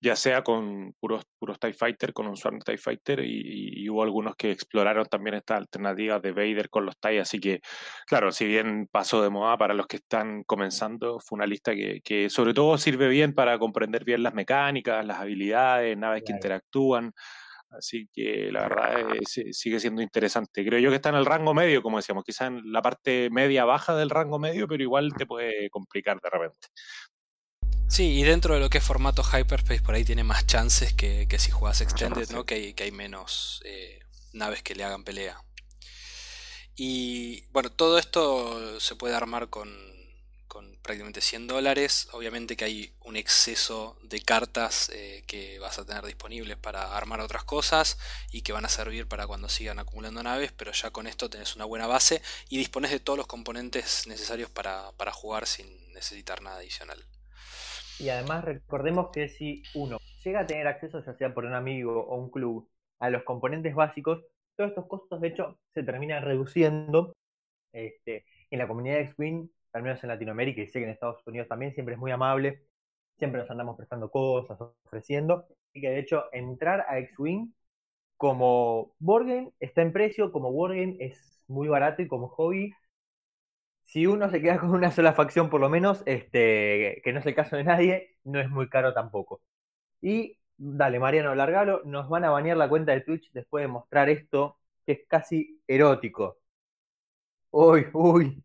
ya sea con puros, puros TIE Fighter, con un Swarm TIE Fighter y, y hubo algunos que exploraron también estas alternativas de Vader con los TIE, así que claro, si bien pasó de moda para los que están comenzando, fue una lista que, que sobre todo sirve bien para comprender bien las mecánicas, las habilidades, naves que Claro. interactúan. Así que la verdad es- eh, sigue siendo interesante. Creo yo que está en el rango medio, como decíamos, quizá en la parte media baja del rango medio, pero igual te puede complicar de repente. Sí, y dentro de lo que es formato Hyperspace, por ahí tiene más chances que, que si juegas Extended, ¿no? Que hay, que hay menos eh, naves que le hagan pelea. Y bueno, todo esto se puede armar con prácticamente 100 dólares. Obviamente que hay un exceso de cartas eh, que vas a tener disponibles para armar otras cosas y que van a servir para cuando sigan acumulando naves, pero ya con esto tenés una buena base y dispones de todos los componentes necesarios para, para jugar sin necesitar nada adicional. Y además recordemos que si uno llega a tener acceso, ya sea por un amigo o un club, a los componentes básicos, todos estos costos de hecho se terminan reduciendo. Este, en la comunidad de X-Wing, al menos en Latinoamérica y sé que en Estados Unidos también, siempre es muy amable, siempre nos andamos prestando cosas, ofreciendo, y que de hecho entrar a X-Wing como game está en precio, como game es muy barato y como hobby si uno se queda con una sola facción por lo menos, este, que no es el caso de nadie, no es muy caro tampoco. Y dale, Mariano, largalo, nos van a banear la cuenta de Twitch después de mostrar esto, que es casi erótico. Uy, uy.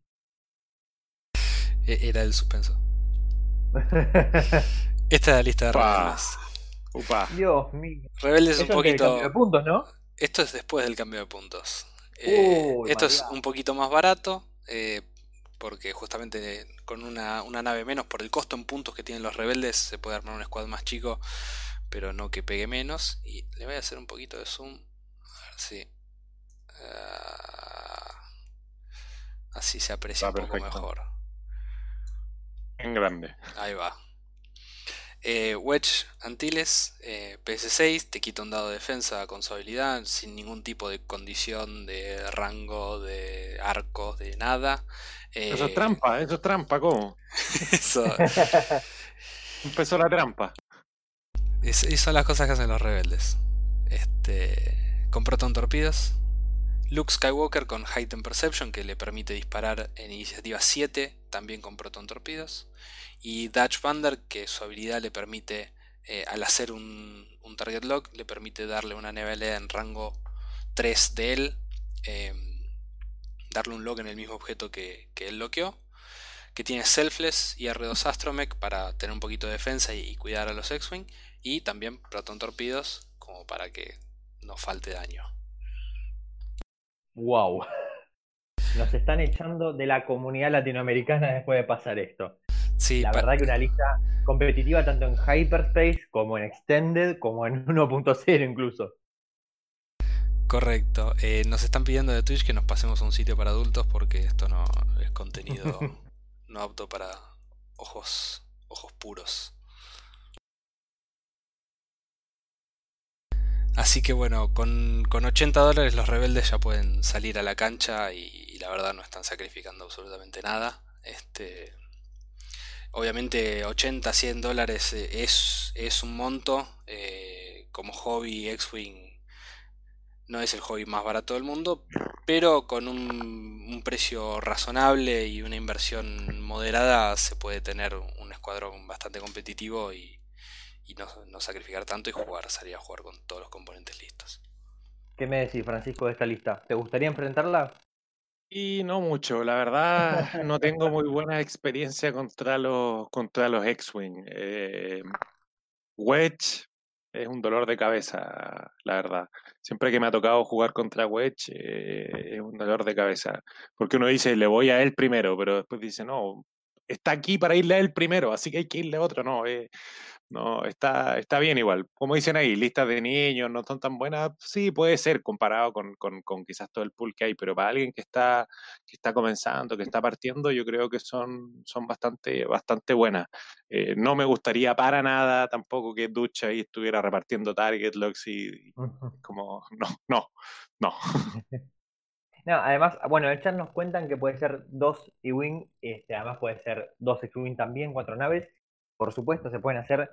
E- Era el suspenso. Esta es la lista de rebeldes. Upa. Dios mío. Rebeldes un Eso es del poquito. cambio de puntos, ¿no? Esto es después del cambio de puntos. Eh, Uy, esto es un poquito más barato. eh, porque justamente con una, una nave menos, por el costo en puntos que tienen los rebeldes, se puede armar un squad más chico, pero no que pegue menos. Y le voy a hacer un poquito de zoom. A ver si. ah, así se aprecia Está un poco perfecto. mejor. En grande. Ahí va. Eh, Wedge Antilles, eh, PS6, te quita un dado de defensa con su habilidad, sin ningún tipo de condición de rango, de arcos, de nada. Eso Eh, es trampa, eso es trampa, ¿cómo? eso- Empezó la trampa. es- esas son las cosas que hacen los rebeldes. Este, con proton torpedos, Luke Skywalker con Heightened Perception que le permite disparar en iniciativa 7, también con proton torpedos. Y Dutch Vander que su habilidad le permite, eh, al hacer un, target lock, le permite darle una nivelada en rango 3 de él, eh, darle un lock en el mismo objeto que, que él bloqueó. Que tiene Selfless y R2 Astromech para tener un poquito de defensa y, y cuidar a los X-Wing. Y también proton torpedos como para que no falte daño. Wow. Nos están echando de la comunidad latinoamericana después de pasar esto. Sí, la verdad que una lista competitiva tanto en Hyperspace como en Extended como en 1.0 incluso. Correcto. Eh, nos están pidiendo de Twitch que nos pasemos a un sitio para adultos porque esto no es contenido no apto para ojos, ojos puros. Así que bueno, con, con 80 dólares los rebeldes ya pueden salir a la cancha y, y, la verdad no están sacrificando absolutamente nada. Este, obviamente 80, 100 dólares es, es un monto. Eh, como hobby X-Wing no es el hobby más barato del mundo, pero con un, un, precio razonable y una inversión moderada se puede tener un escuadrón bastante competitivo y, y no, no, sacrificar tanto y jugar, salir a jugar con todos los componentes listos. ¿Qué me decís, Francisco, de esta lista? ¿Te gustaría enfrentarla? Y no mucho, la verdad no tengo muy buena experiencia contra los, contra los X-Wing. Eh, Wedge es un dolor de cabeza, la verdad. Siempre que me ha tocado jugar contra Wedge eh, es un dolor de cabeza. Porque uno dice, le voy a él primero, pero después dice, no, está aquí para irle a él primero, así que hay que irle a otro. No, eh, no está, está bien igual. Como dicen ahí, listas de niños no son tan buenas. Sí, puede ser comparado con, con, con, quizás todo el pool que hay, pero para alguien que está, que está comenzando, que está partiendo, yo creo que son, son bastante, bastante buenas. Eh, no me gustaría para nada tampoco que Ducha ahí estuviera repartiendo target locks y, y como, no, no, no. No, además, bueno, el chat nos cuentan que puede ser dos E-Wing, este, además puede ser dos X-Wing también, cuatro naves. Por supuesto, se pueden hacer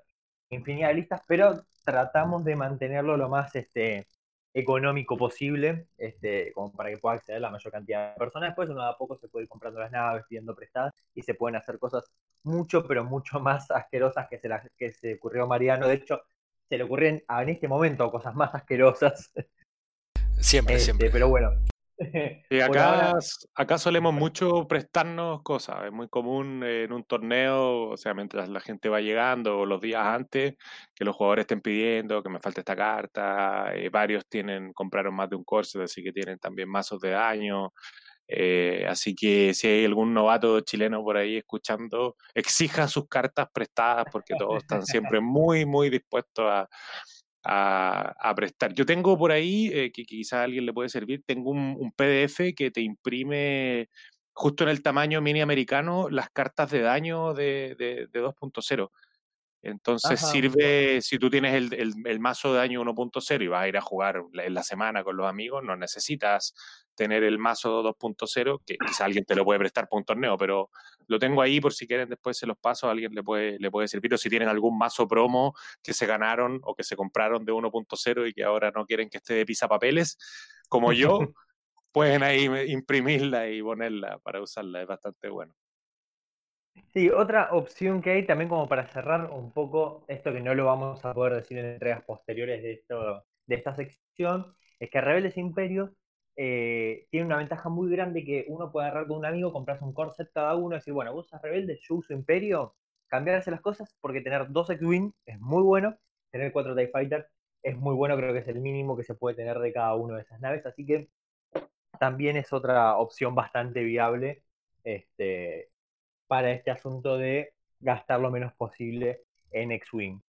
infinidad de listas, pero tratamos de mantenerlo lo más este, económico posible, este, como para que pueda acceder la mayor cantidad de personas. Después uno de a poco se puede ir comprando las naves, pidiendo prestadas, y se pueden hacer cosas mucho, pero mucho más asquerosas que se, las, que se ocurrió a Mariano. De hecho, se le ocurren en este momento cosas más asquerosas. Siempre, este, siempre. Pero bueno, y acá, acá solemos mucho prestarnos cosas. Es muy común en un torneo, o sea, mientras la gente va llegando o los días antes, que los jugadores estén pidiendo que me falte esta carta. Eh, varios tienen, compraron más de un corset, así que tienen también mazos de daño. Eh, así que si hay algún novato chileno por ahí escuchando, exija sus cartas prestadas porque todos están siempre muy, muy dispuestos a, a, prestar. Yo tengo por ahí, eh, que quizá a alguien le puede servir, tengo un, un, PDF que te imprime justo en el tamaño mini americano las cartas de daño de, de, de 2.0. Entonces Ajá. sirve, si tú tienes el, el, el, mazo de daño 1.0 y vas a ir a jugar en la semana con los amigos, no necesitas tener el mazo 2.0, que quizá alguien te lo puede prestar para un torneo, pero lo tengo ahí por si quieren después se los paso, a alguien le puede, le puede servir, o si tienen algún mazo promo que se ganaron o que se compraron de 1.0 y que ahora no quieren que esté de papeles, como yo, pueden ahí imprimirla y ponerla para usarla, es bastante bueno. Sí, otra opción que hay también como para cerrar un poco esto que no lo vamos a poder decir en entregas posteriores de, esto, de esta sección, es que Rebeldes Imperio eh, tiene una ventaja muy grande que uno puede agarrar con un amigo, comprarse un corset cada uno y decir, bueno, vos usas Rebeldes, yo uso Imperio, cambiarse las cosas porque tener dos X-Wing es muy bueno, tener cuatro TIE Fighter es muy bueno, creo que es el mínimo que se puede tener de cada una de esas naves, así que también es otra opción bastante viable este, para este asunto de gastar lo menos posible en X-Wing.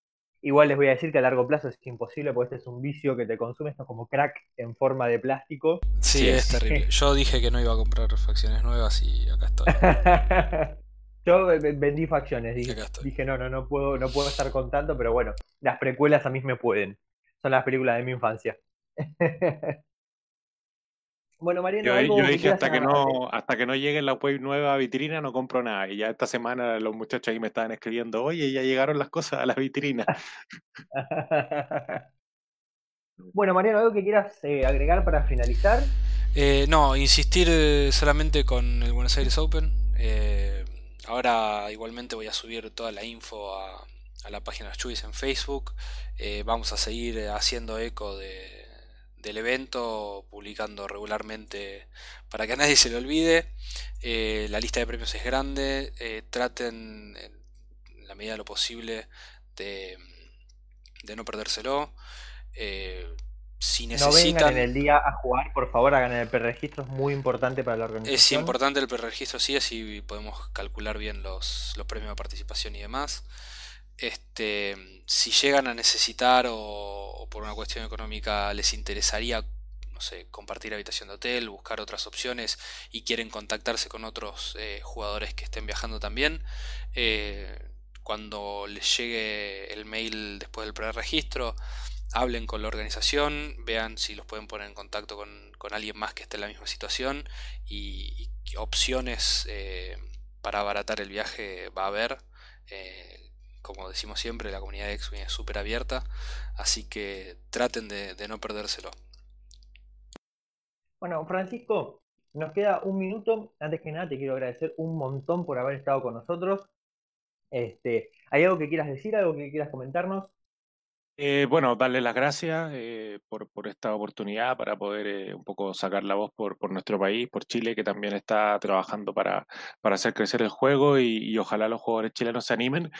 Igual les voy a decir que a largo plazo es imposible porque este es un vicio que te consume, esto es como crack en forma de plástico. Sí, es terrible. Yo dije que no iba a comprar facciones nuevas y acá estoy. Yo vendí facciones, dije, dije, no, no, no puedo, no puedo estar contando, pero bueno, las precuelas a mí me pueden. Son las películas de mi infancia. Bueno, Mariano, yo, yo dije hasta que no hasta que no llegue la web nueva vitrina no compro nada. Y ya esta semana los muchachos ahí me estaban escribiendo, oye, ya llegaron las cosas a la vitrina. bueno, Mariano, ¿algo que quieras eh, agregar para finalizar? Eh, no, insistir eh, solamente con el Buenos Aires Open. Eh, ahora igualmente voy a subir toda la info a, a la página de Chuis en Facebook. Eh, vamos a seguir haciendo eco de, del evento, publicando regularmente para que a nadie se le olvide. Eh, la lista de premios es grande. eh, traten en la medida de lo posible de, de no perdérselo. Eh, si No vengan necesitan... en el día a jugar, por favor, hagan el preregistro, es muy importante para la organización. Es importante el preregistro, sí, así podemos calcular bien los, los premios de participación y demás. Este, si llegan a necesitar o, por una cuestión económica les interesaría, no sé, compartir habitación de hotel, buscar otras opciones y quieren contactarse con otros eh, jugadores que estén viajando también, eh, cuando les llegue el mail después del preregistro, hablen con la organización, vean si los pueden poner en contacto con, con alguien más que esté en la misma situación y, opciones eh, para abaratar el viaje va a haber. Como decimos siempre, la comunidad de X-Wing es súper abierta, así que traten de, de no perdérselo. Bueno, Francisco, nos queda un minuto. Antes que nada, te quiero agradecer un montón por haber estado con nosotros. Este, ¿hay algo que quieras decir, algo que quieras comentarnos? Eh, bueno, darle las gracias eh, por, por esta oportunidad para poder eh, un poco sacar la voz por, por nuestro país, por Chile, que también está trabajando para, para hacer crecer el juego y, y ojalá los jugadores chilenos se animen.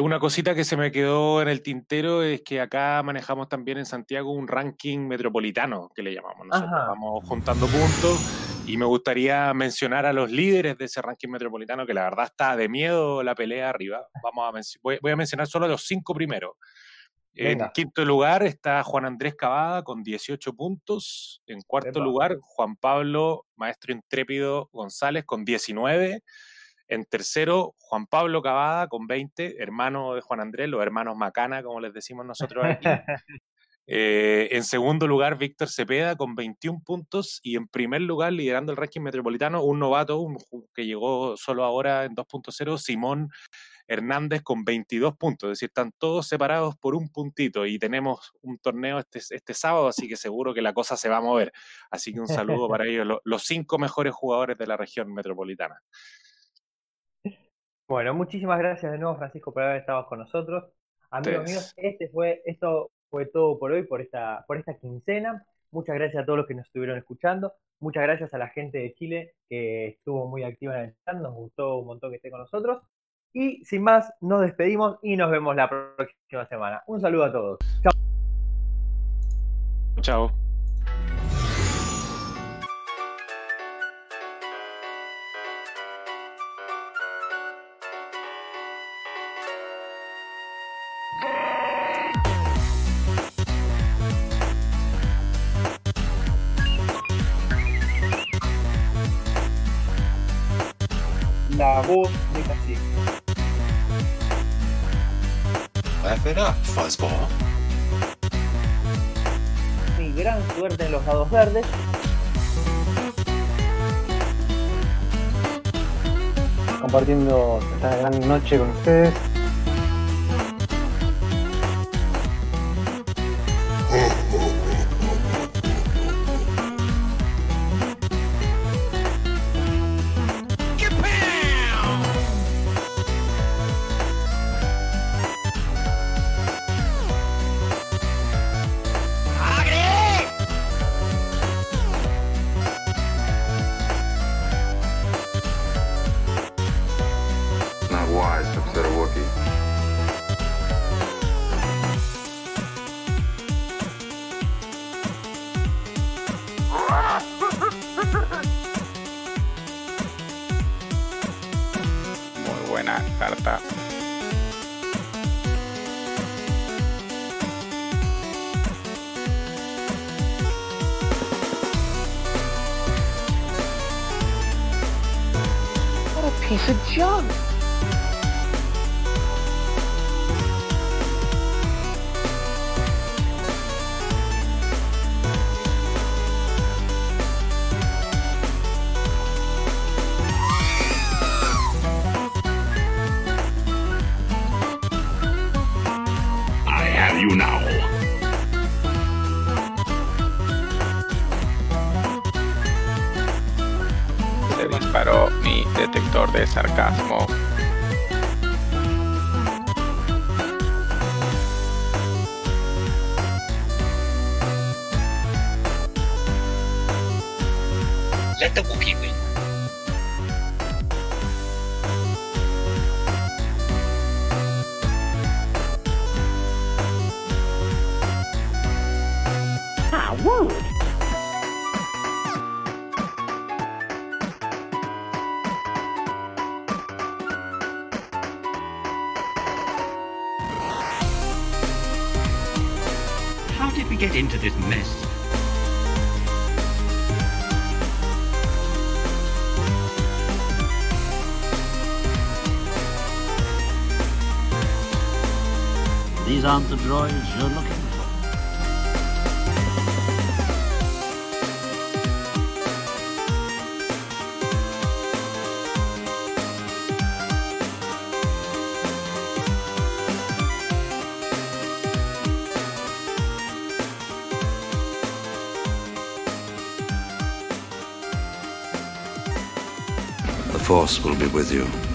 Una cosita que se me quedó en el tintero es que acá manejamos también en Santiago un ranking metropolitano, que le llamamos nosotros. Ajá. Vamos juntando puntos y me gustaría mencionar a los líderes de ese ranking metropolitano, que la verdad está de miedo la pelea arriba. Vamos a voy, voy a mencionar solo a los cinco primeros. En quinto lugar está Juan Andrés Cavada con 18 puntos. En cuarto Epa. lugar, Juan Pablo Maestro Intrépido González con 19. En tercero, Juan Pablo Cavada con 20, hermano de Juan Andrés, los hermanos Macana, como les decimos nosotros aquí. Eh, en segundo lugar, Víctor Cepeda con 21 puntos. Y en primer lugar, liderando el ranking metropolitano, un novato un que llegó solo ahora en 2.0, Simón Hernández con 22 puntos. Es decir, están todos separados por un puntito. Y tenemos un torneo este, este sábado, así que seguro que la cosa se va a mover. Así que un saludo para ellos, lo- los cinco mejores jugadores de la región metropolitana. Bueno, muchísimas gracias de nuevo, Francisco, por haber estado con nosotros. Amigos míos, este fue, esto fue todo por hoy, por esta, por esta quincena. Muchas gracias a todos los que nos estuvieron escuchando. Muchas gracias a la gente de Chile que estuvo muy activa en el chat. Nos gustó un montón que esté con nosotros. Y sin más, nos despedimos y nos vemos la próxima semana. Un saludo a todos. Chao. Chao. It up, fuzzball. Mi gran suerte en los dados verdes. compartiendo esta gran noche con ustedes. The you're looking for. The Force will be with you.